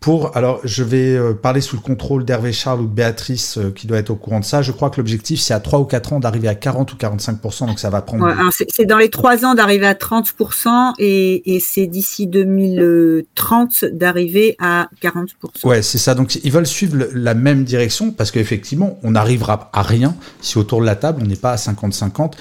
pour, alors je vais euh, parler sous le contrôle d'Hervé Charles ou de Béatrice euh, qui doit être au courant de ça. Je crois que l'objectif c'est à 3 ou 4 ans d'arriver à 40 ou 45%, donc ça va prendre. Ouais, c'est dans les 3 ans d'arriver à 30% et, et c'est d'ici 2030 d'arriver à 40%. Ouais, c'est ça. Donc ils veulent suivre la même direction parce qu'effectivement on n'arrivera à rien si autour de la table on n'est pas à 50-50.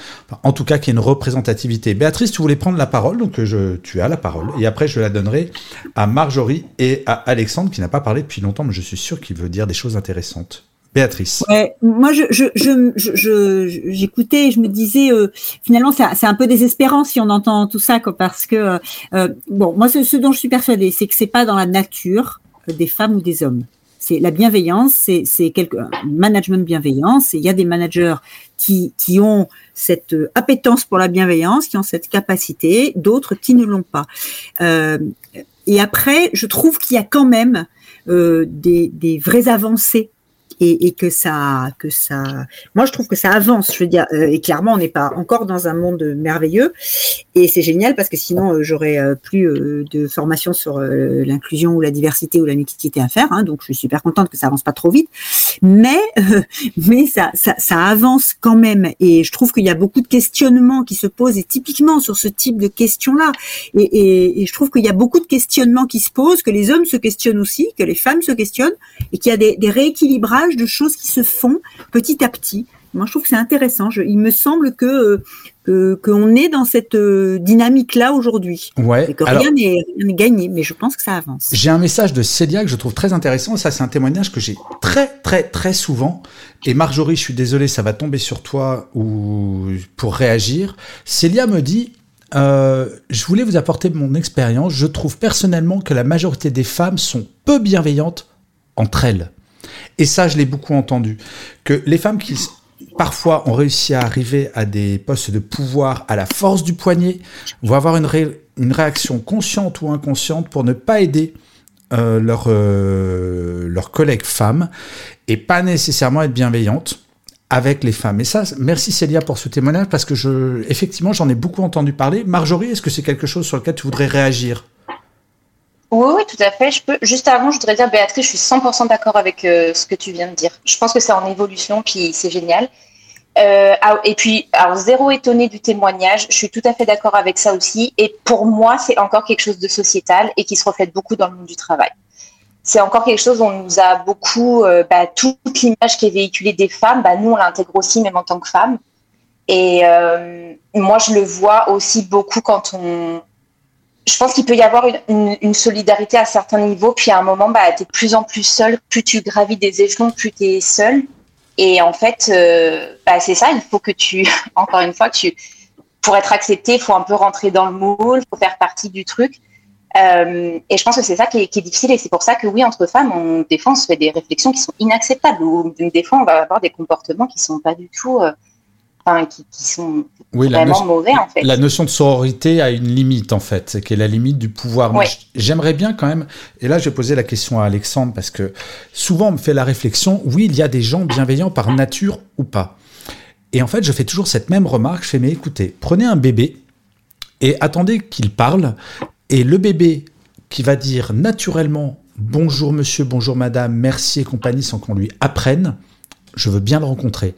en tout cas qu'il y ait une représentativité. Béatrice, tu voulais prendre la parole, donc je, tu as la parole. Et après je la donnerai à Marjorie et à Alexandre Alexandre qui n'a pas parlé depuis longtemps, mais je suis sûr qu'il veut dire des choses intéressantes. Béatrice. moi, je, j'écoutais et je me disais, euh, finalement, c'est un peu désespérant si on entend tout ça, parce que, euh, euh, bon, moi, ce, dont je suis persuadée, c'est que c'est pas dans la nature des femmes ou des hommes. C'est la bienveillance, c'est quelque management bienveillance. Il y a des managers qui ont cette appétence pour la bienveillance, qui ont cette capacité, d'autres qui ne l'ont pas. Et après, je trouve qu'il y a quand même euh, des, des vraies avancées et, et, que ça, que ça, moi je trouve que ça avance. Je veux dire, euh, et clairement, on n'est pas encore dans un monde merveilleux, et c'est génial parce que sinon euh, j'aurais euh, plus de formation sur l'inclusion ou la diversité ou la mixité à faire. Hein, donc je suis super contente que ça avance pas trop vite, mais (laughs) mais ça, ça, ça avance quand même, et je trouve qu'il y a beaucoup de questionnements qui se posent et typiquement sur ce type de questions-là, et, et, et je trouve qu'il y a beaucoup de questionnements qui se posent, que les hommes se questionnent aussi, que les femmes se questionnent, et qu'il y a des, des rééquilibrages de choses qui se font petit à petit. Moi, je trouve que c'est intéressant. il me semble que qu'on est dans cette euh, dynamique-là aujourd'hui. Ouais. que rien n'est gagné, mais je pense que ça avance. J'ai un message de Célia que je trouve très intéressant. Ça, c'est un témoignage que j'ai très, très, très souvent. Et Marjorie, je suis désolé, ça va tomber sur toi ou pour réagir. Célia me dit. Euh, je voulais vous apporter mon expérience. Je trouve personnellement que la majorité des femmes sont peu bienveillantes entre elles. Et ça, je l'ai beaucoup entendu. Que les femmes qui parfois ont réussi à arriver à des postes de pouvoir à la force du poignet vont avoir une, réaction consciente ou inconsciente pour ne pas aider euh, leurs euh, collègues femmes et pas nécessairement être bienveillante avec les femmes. Et ça, merci Célia pour ce témoignage parce que effectivement, j'en ai beaucoup entendu parler. Marjorie, est-ce que c'est quelque chose sur lequel tu voudrais réagir? Oui, oui, tout à fait. Je peux. Juste avant, je voudrais dire, Béatrice, je suis 100% d'accord avec euh, ce que tu viens de dire. Je pense que c'est en évolution, puis c'est génial. Euh, ah, et puis, alors zéro étonné du témoignage. Je suis tout à fait d'accord avec ça aussi. Et pour moi, c'est encore quelque chose de sociétal et qui se reflète beaucoup dans le monde du travail. C'est encore quelque chose on nous a beaucoup, euh, bah, toute l'image qui est véhiculée des femmes, bah, nous on l'intègre aussi, même en tant que femmes. Et moi, je le vois aussi beaucoup quand on, je pense qu'il peut y avoir une, solidarité à certains niveaux, puis à un moment, bah, tu es de plus en plus seul. Plus tu gravis des échelons, plus tu es seul. Et en fait, euh, bah, c'est ça, il faut que tu, (laughs) encore une fois, tu, pour être accepté, il faut un peu rentrer dans le moule, il faut faire partie du truc. Euh, et je pense que c'est ça qui est, difficile et c'est pour ça que oui, entre femmes, on, des fois, se fait des réflexions qui sont inacceptables ou des fois, on va avoir des comportements qui sont pas du tout, euh, enfin, qui, sont vraiment mauvais en fait. La notion de sororité a une limite en fait, c'est qu'elle est la limite du pouvoir. J'aimerais bien quand même, et là je vais poser la question à Alexandre parce que souvent on me fait la réflexion, oui, il y a des gens bienveillants par nature ou pas. Et en fait, je fais toujours cette même remarque, je fais mais écoutez, prenez un bébé et attendez qu'il parle et le bébé qui va dire naturellement bonjour monsieur, bonjour madame, merci et compagnie sans qu'on lui apprenne, je veux bien le rencontrer.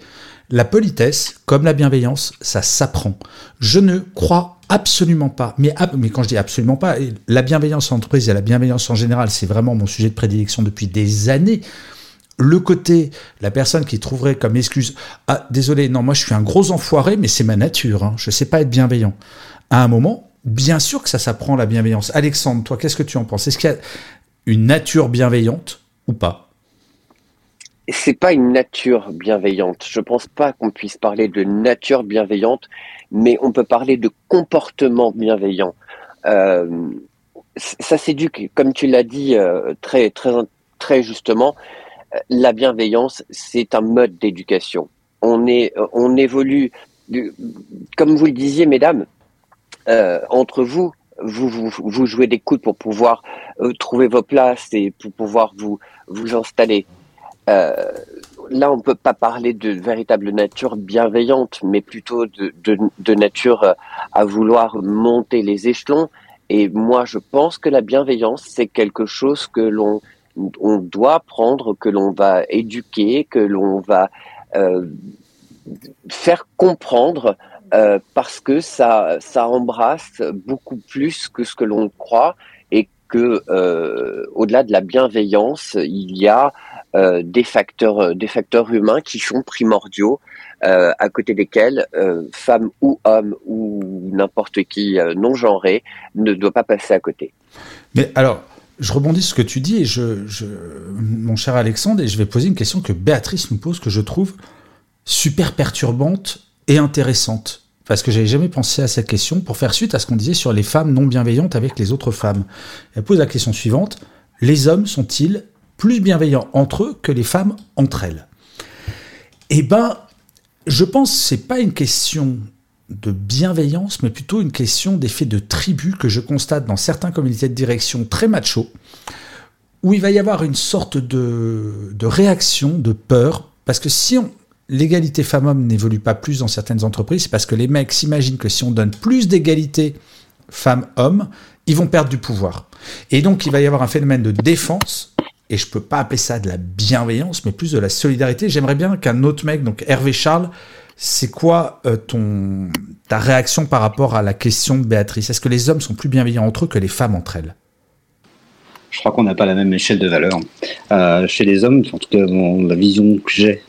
La politesse, comme la bienveillance, ça s'apprend. Je ne crois absolument pas, mais, quand je dis absolument pas, la bienveillance en entreprise et la bienveillance en général, c'est vraiment mon sujet de prédilection depuis des années. Le côté, la personne qui trouverait comme excuse, ah désolé, non, moi je suis un gros enfoiré, mais c'est ma nature, hein, je ne sais pas être bienveillant. À un moment, bien sûr que ça s'apprend la bienveillance. Alexandre, toi, qu'est-ce que tu en penses? Est-ce qu'il y a une nature bienveillante ou pas? C'est pas une nature bienveillante. Je pense pas qu'on puisse parler de nature bienveillante, mais on peut parler de comportement bienveillant. Euh, ça s'éduque, comme tu l'as dit euh, très, très, très justement. La bienveillance, c'est un mode d'éducation. On, est, on évolue, comme vous le disiez, mesdames, euh, entre vous, vous, jouez des coudes pour pouvoir trouver vos places et pour pouvoir vous, vous installer. Euh, là, on ne peut pas parler de véritable nature bienveillante, mais plutôt de, nature à vouloir monter les échelons. Et moi, je pense que la bienveillance, c'est quelque chose que l'on on doit prendre, que l'on va éduquer, que l'on va faire comprendre euh, parce que ça, ça embrasse beaucoup plus que ce que l'on croit et que euh, au-delà de la bienveillance, il y a euh, des facteurs, des facteurs humains qui sont primordiaux, à côté desquels femmes ou hommes ou n'importe qui non genré ne doit pas passer à côté. Mais alors, je rebondis sur ce que tu dis et je, mon cher Alexandre, et je vais poser une question que Béatrice nous pose que je trouve super perturbante et intéressante parce que j'avais jamais pensé à cette question pour faire suite à ce qu'on disait sur les femmes non bienveillantes avec les autres femmes. Elle pose la question suivante les hommes sont-ils plus bienveillants entre eux que les femmes entre elles Eh ben, je pense que c'est pas une question de bienveillance, mais plutôt une question d'effet de tribu que je constate dans certains comités de direction très macho, où il va y avoir une sorte de, de réaction, de peur, parce que si l'égalité femmes-hommes n'évolue pas plus dans certaines entreprises, c'est parce que les mecs s'imaginent que si on donne plus d'égalité femmes-hommes, ils vont perdre du pouvoir. Et donc, il va y avoir un phénomène de défense, et je peux pas appeler ça de la bienveillance, mais plus de la solidarité. J'aimerais bien qu'un autre mec, donc Hervé Charles, c'est quoi euh, ton, ta réaction par rapport à la question de Béatrice? Est-ce que les hommes sont plus bienveillants entre eux que les femmes entre elles? Je crois qu'on n'a pas la même échelle de valeur. Euh, chez les hommes, en tout cas, la vision que j'ai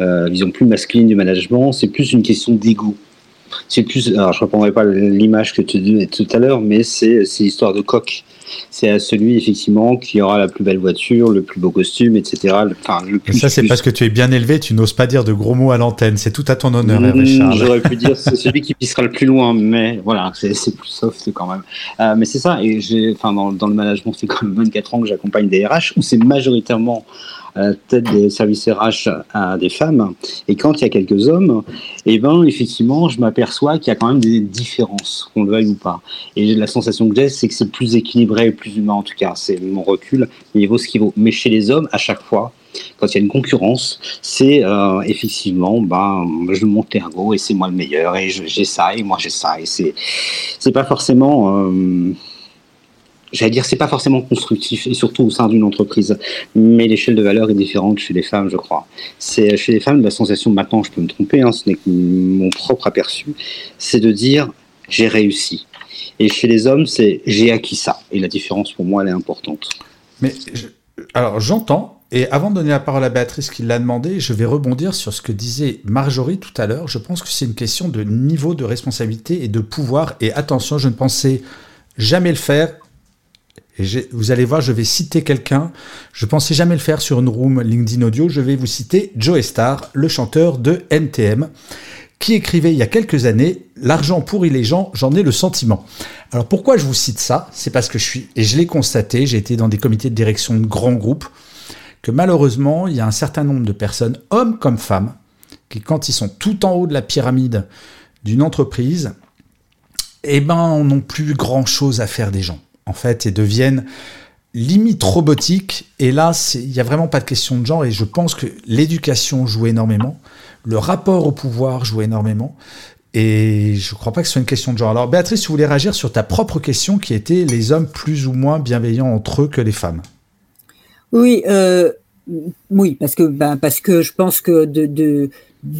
euh, vision plus masculine du management, c'est plus une question d'ego. C'est plus, alors je reprendrai pas l'image que tu disais tout à l'heure, mais c'est l'histoire de coq. C'est à celui effectivement qui aura la plus belle voiture, le plus beau costume, etc. Enfin, le plus, ça, c'est parce que tu es bien élevé, tu n'oses pas dire de gros mots à l'antenne. C'est tout à ton honneur, mmh, J'aurais pu dire c'est celui qui pissera le plus loin, mais voilà, c'est plus soft quand même. Euh, mais c'est ça, et j'ai, enfin, dans, dans, le management, c'est quand même 24 ans que j'accompagne des RH où c'est majoritairement tête des services RH à des femmes. Et quand il y a quelques hommes, eh ben, effectivement, je m'aperçois qu'il y a quand même des différences, qu'on le veuille ou pas. Et la sensation que j'ai, c'est que c'est plus équilibré, plus humain en tout cas. C'est mon recul, il vaut ce qu'il vaut. Mais chez les hommes, à chaque fois, quand il y a une concurrence, c'est euh, effectivement, ben, je monte l'ergot et c'est moi le meilleur et j'ai ça et moi j'ai ça et c'est pas forcément. Euh, j'allais dire, c'est pas forcément constructif, et surtout au sein d'une entreprise. Mais l'échelle de valeur est différente chez les femmes, je crois. C'est chez les femmes la sensation, maintenant, je peux me tromper, hein, ce n'est que mon propre aperçu, c'est de dire j'ai réussi. Et chez les hommes, c'est j'ai acquis ça. Et la différence pour moi, elle est importante. Mais alors j'entends. Et avant de donner la parole à Béatrice qui l'a demandé, je vais rebondir sur ce que disait Marjorie tout à l'heure. Je pense que c'est une question de niveau de responsabilité et de pouvoir. Et attention, je ne pensais jamais le faire. Et vous allez voir, je vais citer quelqu'un. Je pensais jamais le faire sur une room LinkedIn Audio. Je vais vous citer Joe Star, le chanteur de NTM, qui écrivait il y a quelques années L'argent pourrit les gens, j'en ai le sentiment. Alors pourquoi je vous cite ça? C'est parce que je suis, et je l'ai constaté, j'ai été dans des comités de direction de grands groupes, que malheureusement, il y a un certain nombre de personnes, hommes comme femmes, qui quand ils sont tout en haut de la pyramide d'une entreprise, eh ben, n'ont plus grand chose à faire des gens en fait, et deviennent limite robotiques. Et là, il n'y a vraiment pas de question de genre. Et je pense que l'éducation joue énormément, le rapport au pouvoir joue énormément. Et je ne crois pas que ce soit une question de genre. Alors, Béatrice, tu voulais réagir sur ta propre question qui était les hommes plus ou moins bienveillants entre eux que les femmes. Oui, euh, oui, parce que, ben, parce que je pense que de,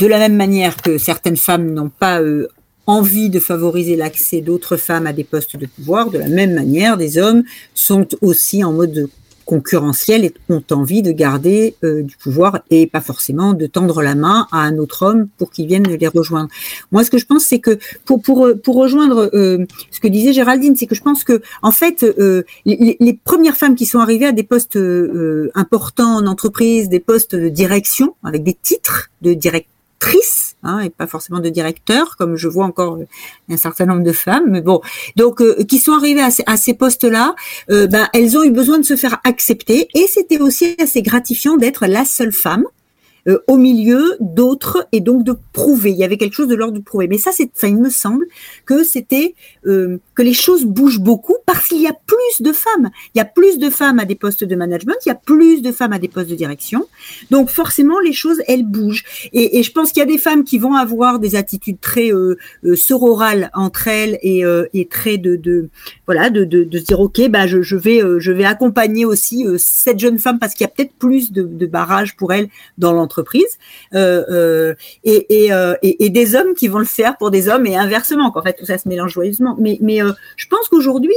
la même manière que certaines femmes n'ont pas euh, envie de favoriser l'accès d'autres femmes à des postes de pouvoir, de la même manière, des hommes sont aussi en mode concurrentiel et ont envie de garder euh, du pouvoir et pas forcément de tendre la main à un autre homme pour qu'il vienne les rejoindre. Moi, ce que je pense, c'est que pour pour pour rejoindre euh, ce que disait Géraldine, c'est que je pense que en fait, euh, les, les, premières femmes qui sont arrivées à des postes importants en entreprise, des postes de direction avec des titres de direct Hein, et pas forcément de directeur, comme je vois encore un certain nombre de femmes. Mais bon, donc euh, qui sont arrivées à ces, postes-là, euh, ben elles ont eu besoin de se faire accepter, et c'était aussi assez gratifiant d'être la seule femme euh, au milieu d'autres et donc de prouver. Il y avait quelque chose de l'ordre de prouver. Mais ça, c'est, enfin, il me semble que c'était euh, que les choses bougent beaucoup parce qu'il y a plus de femmes. Il y a plus de femmes à des postes de management, il y a plus de femmes à des postes de direction. Donc forcément, les choses, elles bougent. Et, je pense qu'il y a des femmes qui vont avoir des attitudes très euh, euh sororales entre elles et, et très de, de voilà, de, de, de, se dire ok, bah je, je vais je vais accompagner aussi cette jeune femme parce qu'il y a peut-être plus de, de barrages pour elle dans l'entreprise euh, euh, euh, et, des hommes qui vont le faire pour des hommes et inversement. Qu'en fait, tout ça se mélange joyeusement. Mais, je pense qu'aujourd'hui,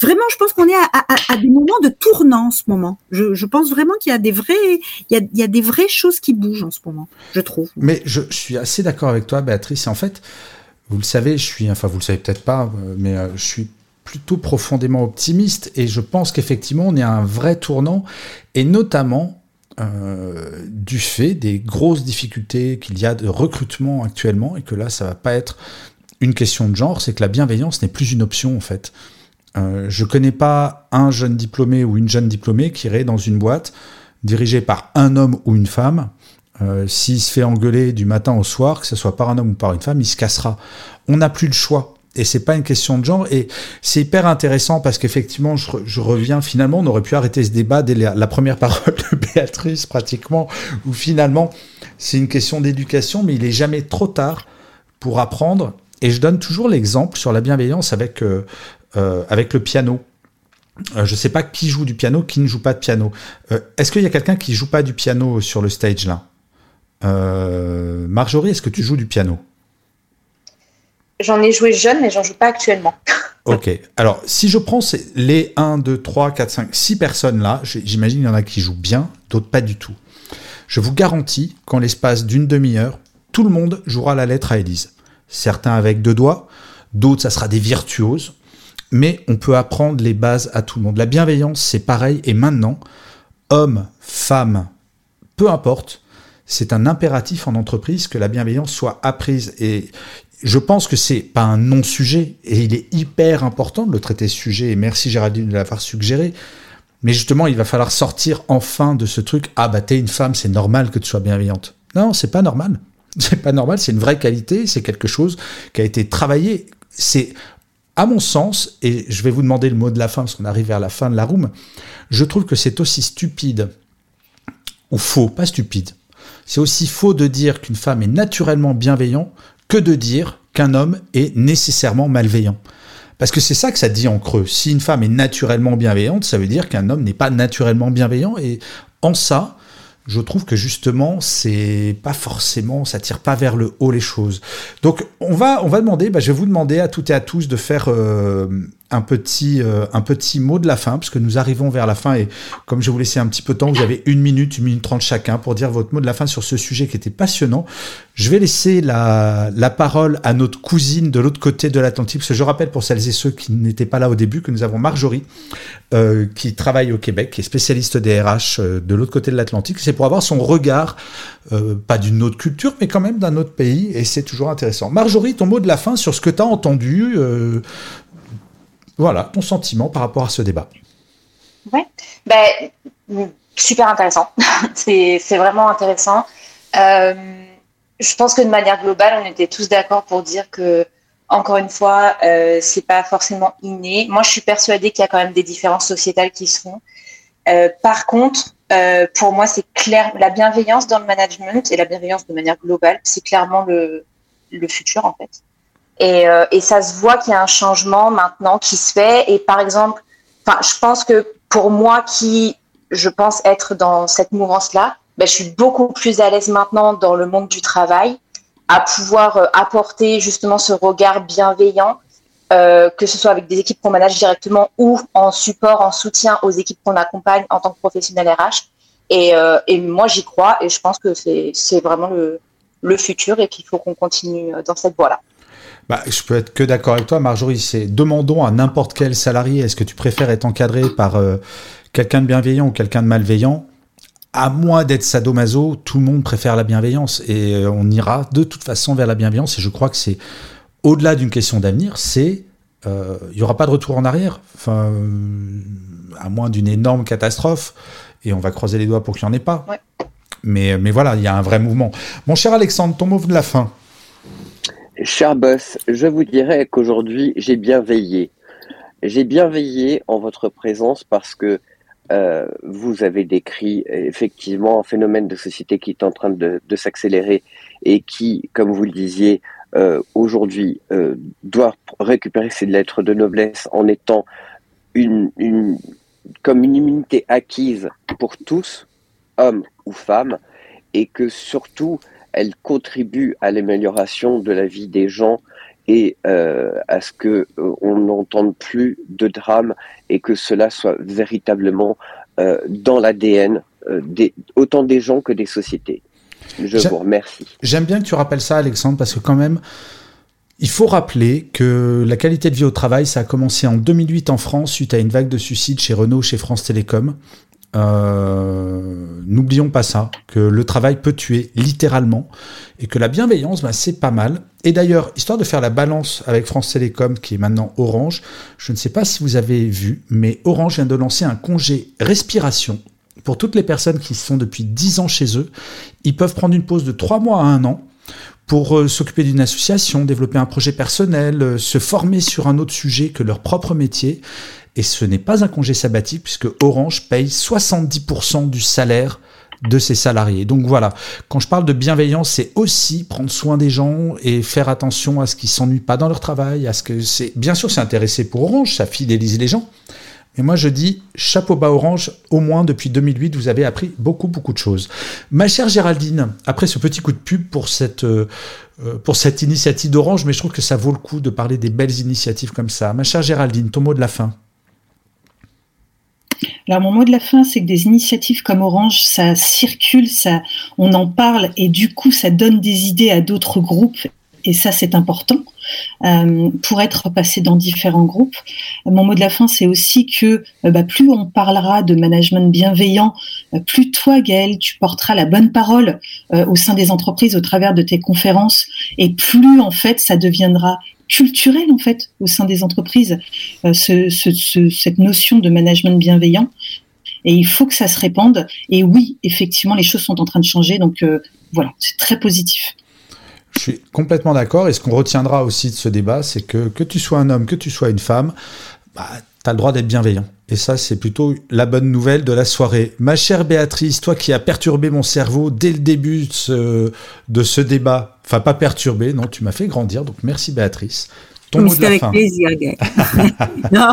vraiment, je pense qu'on est à, des moments de tournant en ce moment. Je, pense vraiment qu'il y a des vrais, il y a, des vraies choses qui bougent en ce moment. Je trouve. Mais je, suis assez d'accord avec toi, Béatrice. En fait, vous le savez, je suis, enfin, vous le savez peut-être pas, mais je suis plutôt profondément optimiste et je pense qu'effectivement on est à un vrai tournant et notamment euh, du fait des grosses difficultés qu'il y a de recrutement actuellement et que là ça va pas être une question de genre, c'est que la bienveillance n'est plus une option en fait. Euh, je connais pas un jeune diplômé ou une jeune diplômée qui irait dans une boîte dirigée par un homme ou une femme. Euh, S'il se fait engueuler du matin au soir, que ce soit par un homme ou par une femme, il se cassera. On n'a plus le choix et c'est pas une question de genre. Et c'est hyper intéressant parce qu'effectivement, je, reviens finalement, on aurait pu arrêter ce débat dès la, première parole de Béatrice pratiquement, où finalement c'est une question d'éducation, mais il est jamais trop tard pour apprendre. Et je donne toujours l'exemple sur la bienveillance avec euh, euh, avec le piano. Euh, je sais pas qui joue du piano, qui ne joue pas de piano. est-ce qu'il y a quelqu'un qui joue pas du piano sur le stage là? Marjorie, est-ce que tu joues du piano? J'en ai joué jeune, mais j'en joue pas actuellement. (laughs) ok. Alors, si je prends les 1, 2, 3, 4, 5, 6 personnes là, j'imagine qu'il y en a qui jouent bien, d'autres pas du tout. Je vous garantis qu'en l'espace d'une demi-heure, tout le monde jouera la lettre à Élise. Certains avec deux doigts, d'autres ça sera des virtuoses, mais on peut apprendre les bases à tout le monde. La bienveillance, c'est pareil, et maintenant, hommes, femmes, peu importe, c'est un impératif en entreprise que la bienveillance soit apprise. Et je pense que c'est pas un non-sujet et il est hyper important de le traiter sujet et merci Géraldine de l'avoir suggéré. Mais justement, il va falloir sortir enfin de ce truc ah bah t'es une femme, c'est normal que tu sois bienveillante. Non, c'est pas normal. (laughs) C'est pas normal, c'est une vraie qualité, c'est quelque chose qui a été travaillé. C'est à mon sens, et je vais vous demander le mot de la fin parce qu'on arrive vers la fin de la room, je trouve que c'est aussi stupide ou faux, pas stupide. C'est aussi faux de dire qu'une femme est naturellement bienveillante que de dire qu'un homme est nécessairement malveillant. Parce que c'est ça que ça dit en creux. Si une femme est naturellement bienveillante, ça veut dire qu'un homme n'est pas naturellement bienveillant. Et en ça, je trouve que justement, c'est pas forcément, ça tire pas vers le haut les choses. Donc, on va, on va demander, bah, je vais vous demander à toutes et à tous de faire euh, un petit, euh, un petit mot de la fin, parce que nous arrivons vers la fin et comme je vous laisser un petit peu de temps, vous avez une minute, une minute trente chacun pour dire votre mot de la fin sur ce sujet qui était passionnant. Je vais laisser la, la parole à notre cousine de l'autre côté de l'Atlantique, parce que je rappelle pour celles et ceux qui n'étaient pas là au début que nous avons Marjorie, euh, qui travaille au Québec, qui est spécialiste des RH euh, de l'autre côté de l'Atlantique. C'est pour avoir son regard, euh, pas d'une autre culture, mais quand même d'un autre pays, et c'est toujours intéressant. Marjorie, ton mot de la fin sur ce que tu as entendu euh, voilà, ton sentiment par rapport à ce débat. Ouais, ben, super intéressant. (laughs) c'est vraiment intéressant. Euh, je pense que de manière globale, on était tous d'accord pour dire que, encore une fois, euh, c'est pas forcément inné. Moi, je suis persuadée qu'il y a quand même des différences sociétales qui se font. Euh, par contre, euh, pour moi, c'est clair, la bienveillance dans le management et la bienveillance de manière globale, c'est clairement le futur en fait. Et, euh, et ça se voit qu'il y a un changement maintenant qui se fait. Et par exemple, je pense que pour moi qui, je pense être dans cette mouvance-là, ben, je suis beaucoup plus à l'aise maintenant dans le monde du travail à pouvoir euh, apporter justement ce regard bienveillant, euh, que ce soit avec des équipes qu'on manage directement ou en support, en soutien aux équipes qu'on accompagne en tant que professionnel RH. Et, euh, et moi, j'y crois et je pense que c'est vraiment le, le futur et qu'il faut qu'on continue dans cette voie-là. Bah, je peux être que d'accord avec toi, Marjorie. C'est demandons à n'importe quel salarié est-ce que tu préfères être encadré par euh, quelqu'un de bienveillant ou quelqu'un de malveillant? À moins d'être sadomaso, tout le monde préfère la bienveillance et euh, on ira de toute façon vers la bienveillance. Et je crois que c'est au-delà d'une question d'avenir, c'est euh, il y aura pas de retour en arrière. Enfin, à moins d'une énorme catastrophe. Et on va croiser les doigts pour qu'il n'y en ait pas. Ouais. Mais, mais voilà, il y a un vrai mouvement. Mon cher Alexandre, ton mot de la fin. Cher boss, je vous dirais qu'aujourd'hui, j'ai bien veillé. J'ai bien veillé en votre présence parce que euh, vous avez décrit effectivement un phénomène de société qui est en train de, s'accélérer et qui, comme vous le disiez, euh, aujourd'hui euh, doit récupérer ses lettres de noblesse en étant comme une immunité acquise pour tous, hommes ou femmes, et que surtout elle contribue à l'amélioration de la vie des gens et euh, à ce que euh, on n'entende plus de drames et que cela soit véritablement euh, dans l'ADN autant des gens que des sociétés. Je vous remercie. J'aime bien que tu rappelles ça, Alexandre, parce que quand même, il faut rappeler que la qualité de vie au travail, ça a commencé en 2008 en France suite à une vague de suicides chez Renault, chez France Télécom. Euh, N'oublions pas ça, que le travail peut tuer littéralement et que la bienveillance, bah, c'est pas mal. Et d'ailleurs, histoire de faire la balance avec France Télécom, qui est maintenant Orange, je ne sais pas si vous avez vu, mais Orange vient de lancer un congé respiration pour toutes les personnes qui sont depuis 10 ans chez eux. Ils peuvent prendre une pause de 3 mois à 1 an pour euh, s'occuper d'une association, développer un projet personnel, euh, se former sur un autre sujet que leur propre métier. Et ce n'est pas un congé sabbatique puisque Orange paye 70% du salaire de ses salariés. Donc voilà, quand je parle de bienveillance, c'est aussi prendre soin des gens et faire attention à ce qu'ils s'ennuient pas dans leur travail, à ce que c'est bien sûr c'est intéressé pour Orange, ça fidélise les gens. Mais moi je dis chapeau bas Orange, au moins depuis 2008, vous avez appris beaucoup beaucoup de choses. Ma chère Géraldine, après ce petit coup de pub pour cette euh, euh, pour cette initiative d'Orange, mais je trouve que ça vaut le coup de parler des belles initiatives comme ça. Ma chère Géraldine, ton mot de la fin. Alors mon mot de la fin, c'est que des initiatives comme Orange, ça circule, ça, on en parle et du coup, ça donne des idées à d'autres groupes. Et ça, c'est important euh, pour être passé dans différents groupes. Mon mot de la fin, c'est aussi que euh, bah, plus on parlera de management bienveillant, euh, plus toi, Gaël, tu porteras la bonne parole au sein des entreprises au travers de tes conférences, et plus en fait, ça deviendra culturel en fait au sein des entreprises ce, ce, ce, cette notion de management bienveillant. Et il faut que ça se répande. Et oui effectivement les choses sont en train de changer. Donc voilà c'est très positif Je suis complètement d'accord. Et ce qu'on retiendra aussi de ce débat, c'est que que tu sois un homme, que tu sois une femme, bah, tu as le droit d'être bienveillant. Et ça, c'est plutôt la bonne nouvelle de la soirée. Ma chère Béatrice, toi qui as perturbé mon cerveau dès le début de ce, de ce débat, enfin pas perturbé, non, tu m'as fait grandir. Donc merci Béatrice. Ton la avec fin. plaisir, Gaël. (laughs) non,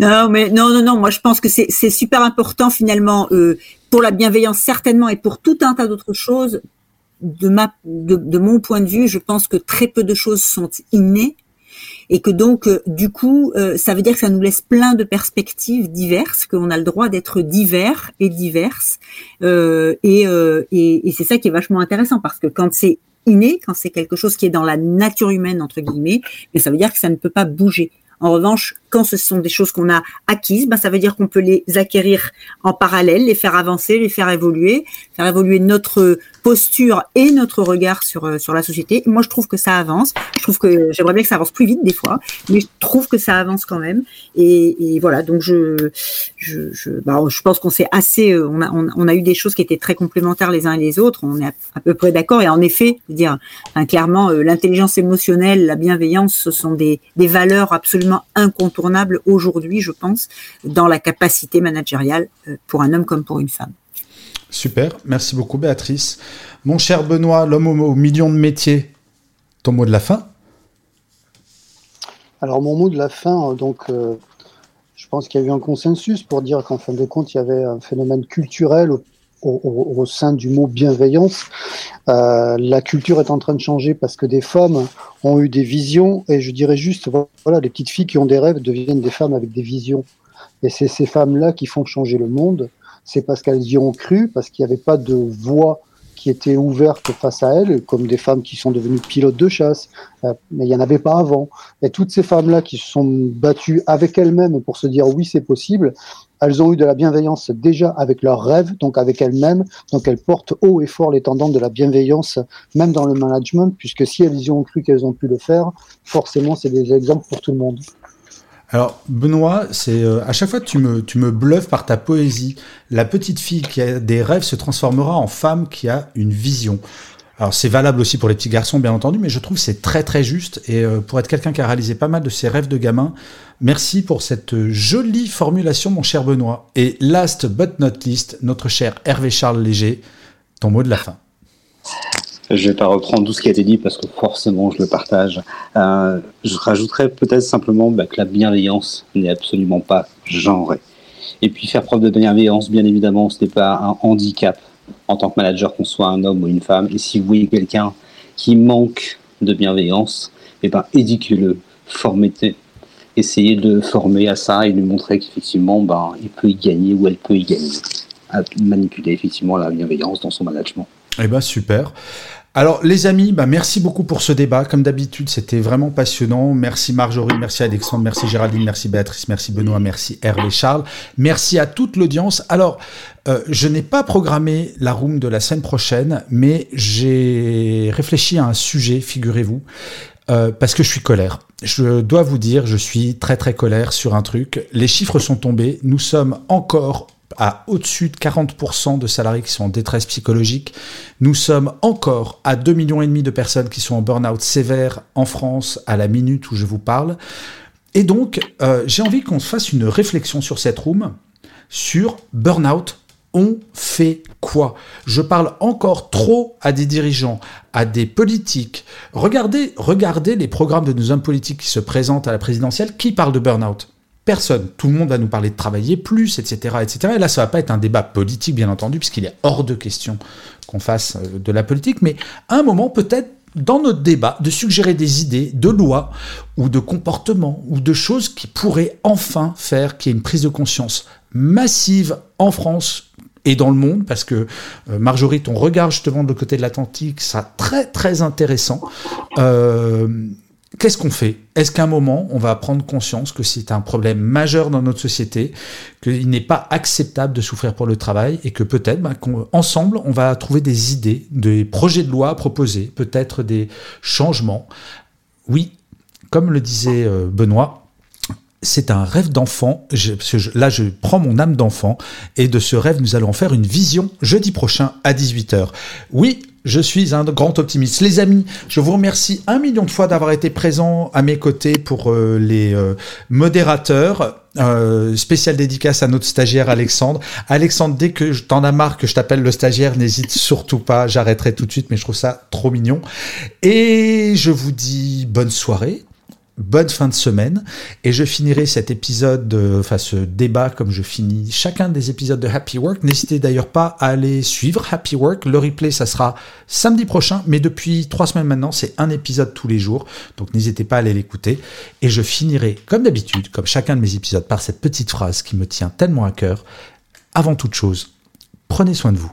(laughs) non, mais non, non, non. Moi, je pense que c'est c'est super important finalement euh, pour la bienveillance certainement et pour tout un tas d'autres choses. De ma, de, de mon point de vue, je pense que très peu de choses sont innées et que donc du coup ça veut dire que ça nous laisse plein de perspectives diverses, qu'on a le droit d'être divers et diverses, et, et, et c'est ça qui est vachement intéressant parce que quand c'est inné, quand c'est quelque chose qui est dans la nature humaine entre guillemets, mais ça veut dire que ça ne peut pas bouger. En revanche, quand ce sont des choses qu'on a acquises, ben, ça veut dire qu'on peut les acquérir en parallèle, les faire avancer, les faire évoluer, faire évoluer notre posture et notre regard sur, euh, sur la société. Moi, je trouve que ça avance. Je trouve que j'aimerais bien que ça avance plus vite des fois, mais je trouve que ça avance quand même. Et, voilà, donc je, je, je, bah, je pense qu'on s'est assez, euh, on a, on, a eu des choses qui étaient très complémentaires les uns et les autres. On est à, peu près d'accord. Et en effet, dire, clairement, euh, l'intelligence émotionnelle, la bienveillance, ce sont des, des valeurs absolument incontournables aujourd'hui, je pense, dans la capacité managériale pour un homme comme pour une femme. Super, merci beaucoup Béatrice. Mon cher Benoît, l'homme au million de métiers, ton mot de la fin? Alors mon mot de la fin, euh, donc euh, je pense qu'il y a eu un consensus pour dire qu'en fin de compte, il y avait un phénomène culturel au, sein du mot bienveillance. Euh, la culture est en train de changer parce que des femmes ont eu des visions et je dirais juste, voilà, les petites filles qui ont des rêves deviennent des femmes avec des visions. Et c'est ces femmes-là qui font changer le monde c'est parce qu'elles y ont cru, parce qu'il n'y avait pas de voie qui était ouverte face à elles, comme des femmes qui sont devenues pilotes de chasse, euh, mais il n'y en avait pas avant. Et toutes ces femmes-là qui se sont battues avec elles-mêmes pour se dire oui, c'est possible, elles ont eu de la bienveillance déjà avec leurs rêves, donc avec elles-mêmes, donc elles portent haut et fort les tendances de la bienveillance, même dans le management, puisque si elles y ont cru qu'elles ont pu le faire, forcément c'est des exemples pour tout le monde. Alors Benoît, c'est euh, à chaque fois tu me tu me bluffes par ta poésie. La petite fille qui a des rêves se transformera en femme qui a une vision. Alors c'est valable aussi pour les petits garçons bien entendu, mais je trouve c'est très très juste et euh, pour être quelqu'un qui a réalisé pas mal de ses rêves de gamin, merci pour cette jolie formulation mon cher Benoît. Et last but not least, notre cher Hervé Charles Léger, ton mot de la fin. Je vais pas reprendre tout ce qui a été dit parce que forcément je le partage. Euh, je rajouterais peut-être simplement bah, que la bienveillance n'est absolument pas genrée. Et puis faire preuve de bienveillance, bien évidemment, ce n'est pas un handicap en tant que manager qu'on soit un homme ou une femme. Et si vous voyez quelqu'un qui manque de bienveillance, eh ben éduquez-le, formez essayez de former à ça et lui montrer qu'effectivement, ben, il peut y gagner ou elle peut y gagner. Manipuler effectivement la bienveillance dans son management. Eh ben super. Alors les amis, bah, merci beaucoup pour ce débat. Comme d'habitude, c'était vraiment passionnant. Merci Marjorie, merci Alexandre, merci Géraldine, merci Béatrice, merci Benoît, merci Hervé Charles. Merci à toute l'audience. Alors, euh, je n'ai pas programmé la room de la semaine prochaine, mais j'ai réfléchi à un sujet, figurez-vous, euh, parce que je suis colère. Je dois vous dire, je suis très très colère sur un truc. Les chiffres sont tombés. Nous sommes encore à au-dessus de 40% de salariés qui sont en détresse psychologique. Nous sommes encore à 2,5 millions de personnes qui sont en burn-out sévère en France à la minute où je vous parle. Et donc, euh, j'ai envie qu'on fasse une réflexion sur cette room, sur burn-out. On fait quoi? Je parle encore trop à des dirigeants, à des politiques. Regardez, regardez les programmes de nos hommes politiques qui se présentent à la présidentielle. Qui parle de burn-out? Personne. Tout le monde va nous parler de travailler plus, etc., etc. Et là, ça va pas être un débat politique, bien entendu, puisqu'il est hors de question qu'on fasse euh, de la politique. Mais à un moment, peut-être dans notre débat, de suggérer des idées de loi ou de comportements ou de choses qui pourraient enfin faire qu'il y ait une prise de conscience massive en France et dans le monde, parce que euh, Marjorie, ton regard justement de l'autre côté de l'Atlantique, sera très très intéressant. Euh, Qu'est-ce qu'on fait? Est-ce qu'à un moment, on va prendre conscience que c'est un problème majeur dans notre société, qu'il n'est pas acceptable de souffrir pour le travail et que peut-être, ben, ensemble, on va trouver des idées, des projets de loi à proposer, peut-être des changements? Oui, comme le disait euh, Benoît, c'est un rêve d'enfant. là, je prends mon âme d'enfant et de ce rêve, nous allons faire une vision jeudi prochain à 18h. Oui, je suis un grand optimiste. Les amis, je vous remercie un million de fois d'avoir été présents à mes côtés pour euh, les euh, modérateurs. Euh, spécial dédicace à notre stagiaire Alexandre. Alexandre, dès que t'en as marre que je t'appelle le stagiaire, n'hésite surtout pas, j'arrêterai tout de suite, mais je trouve ça trop mignon. Et je vous dis bonne soirée, bonne fin de semaine et je finirai cet épisode, enfin ce débat comme je finis chacun des épisodes de Happy Work. N'hésitez d'ailleurs pas à aller suivre Happy Work. Le replay, ça sera samedi prochain, mais depuis trois semaines maintenant, c'est un épisode tous les jours. Donc n'hésitez pas à aller l'écouter. Et je finirai, comme d'habitude, comme chacun de mes épisodes, par cette petite phrase qui me tient tellement à cœur. Avant toute chose, prenez soin de vous.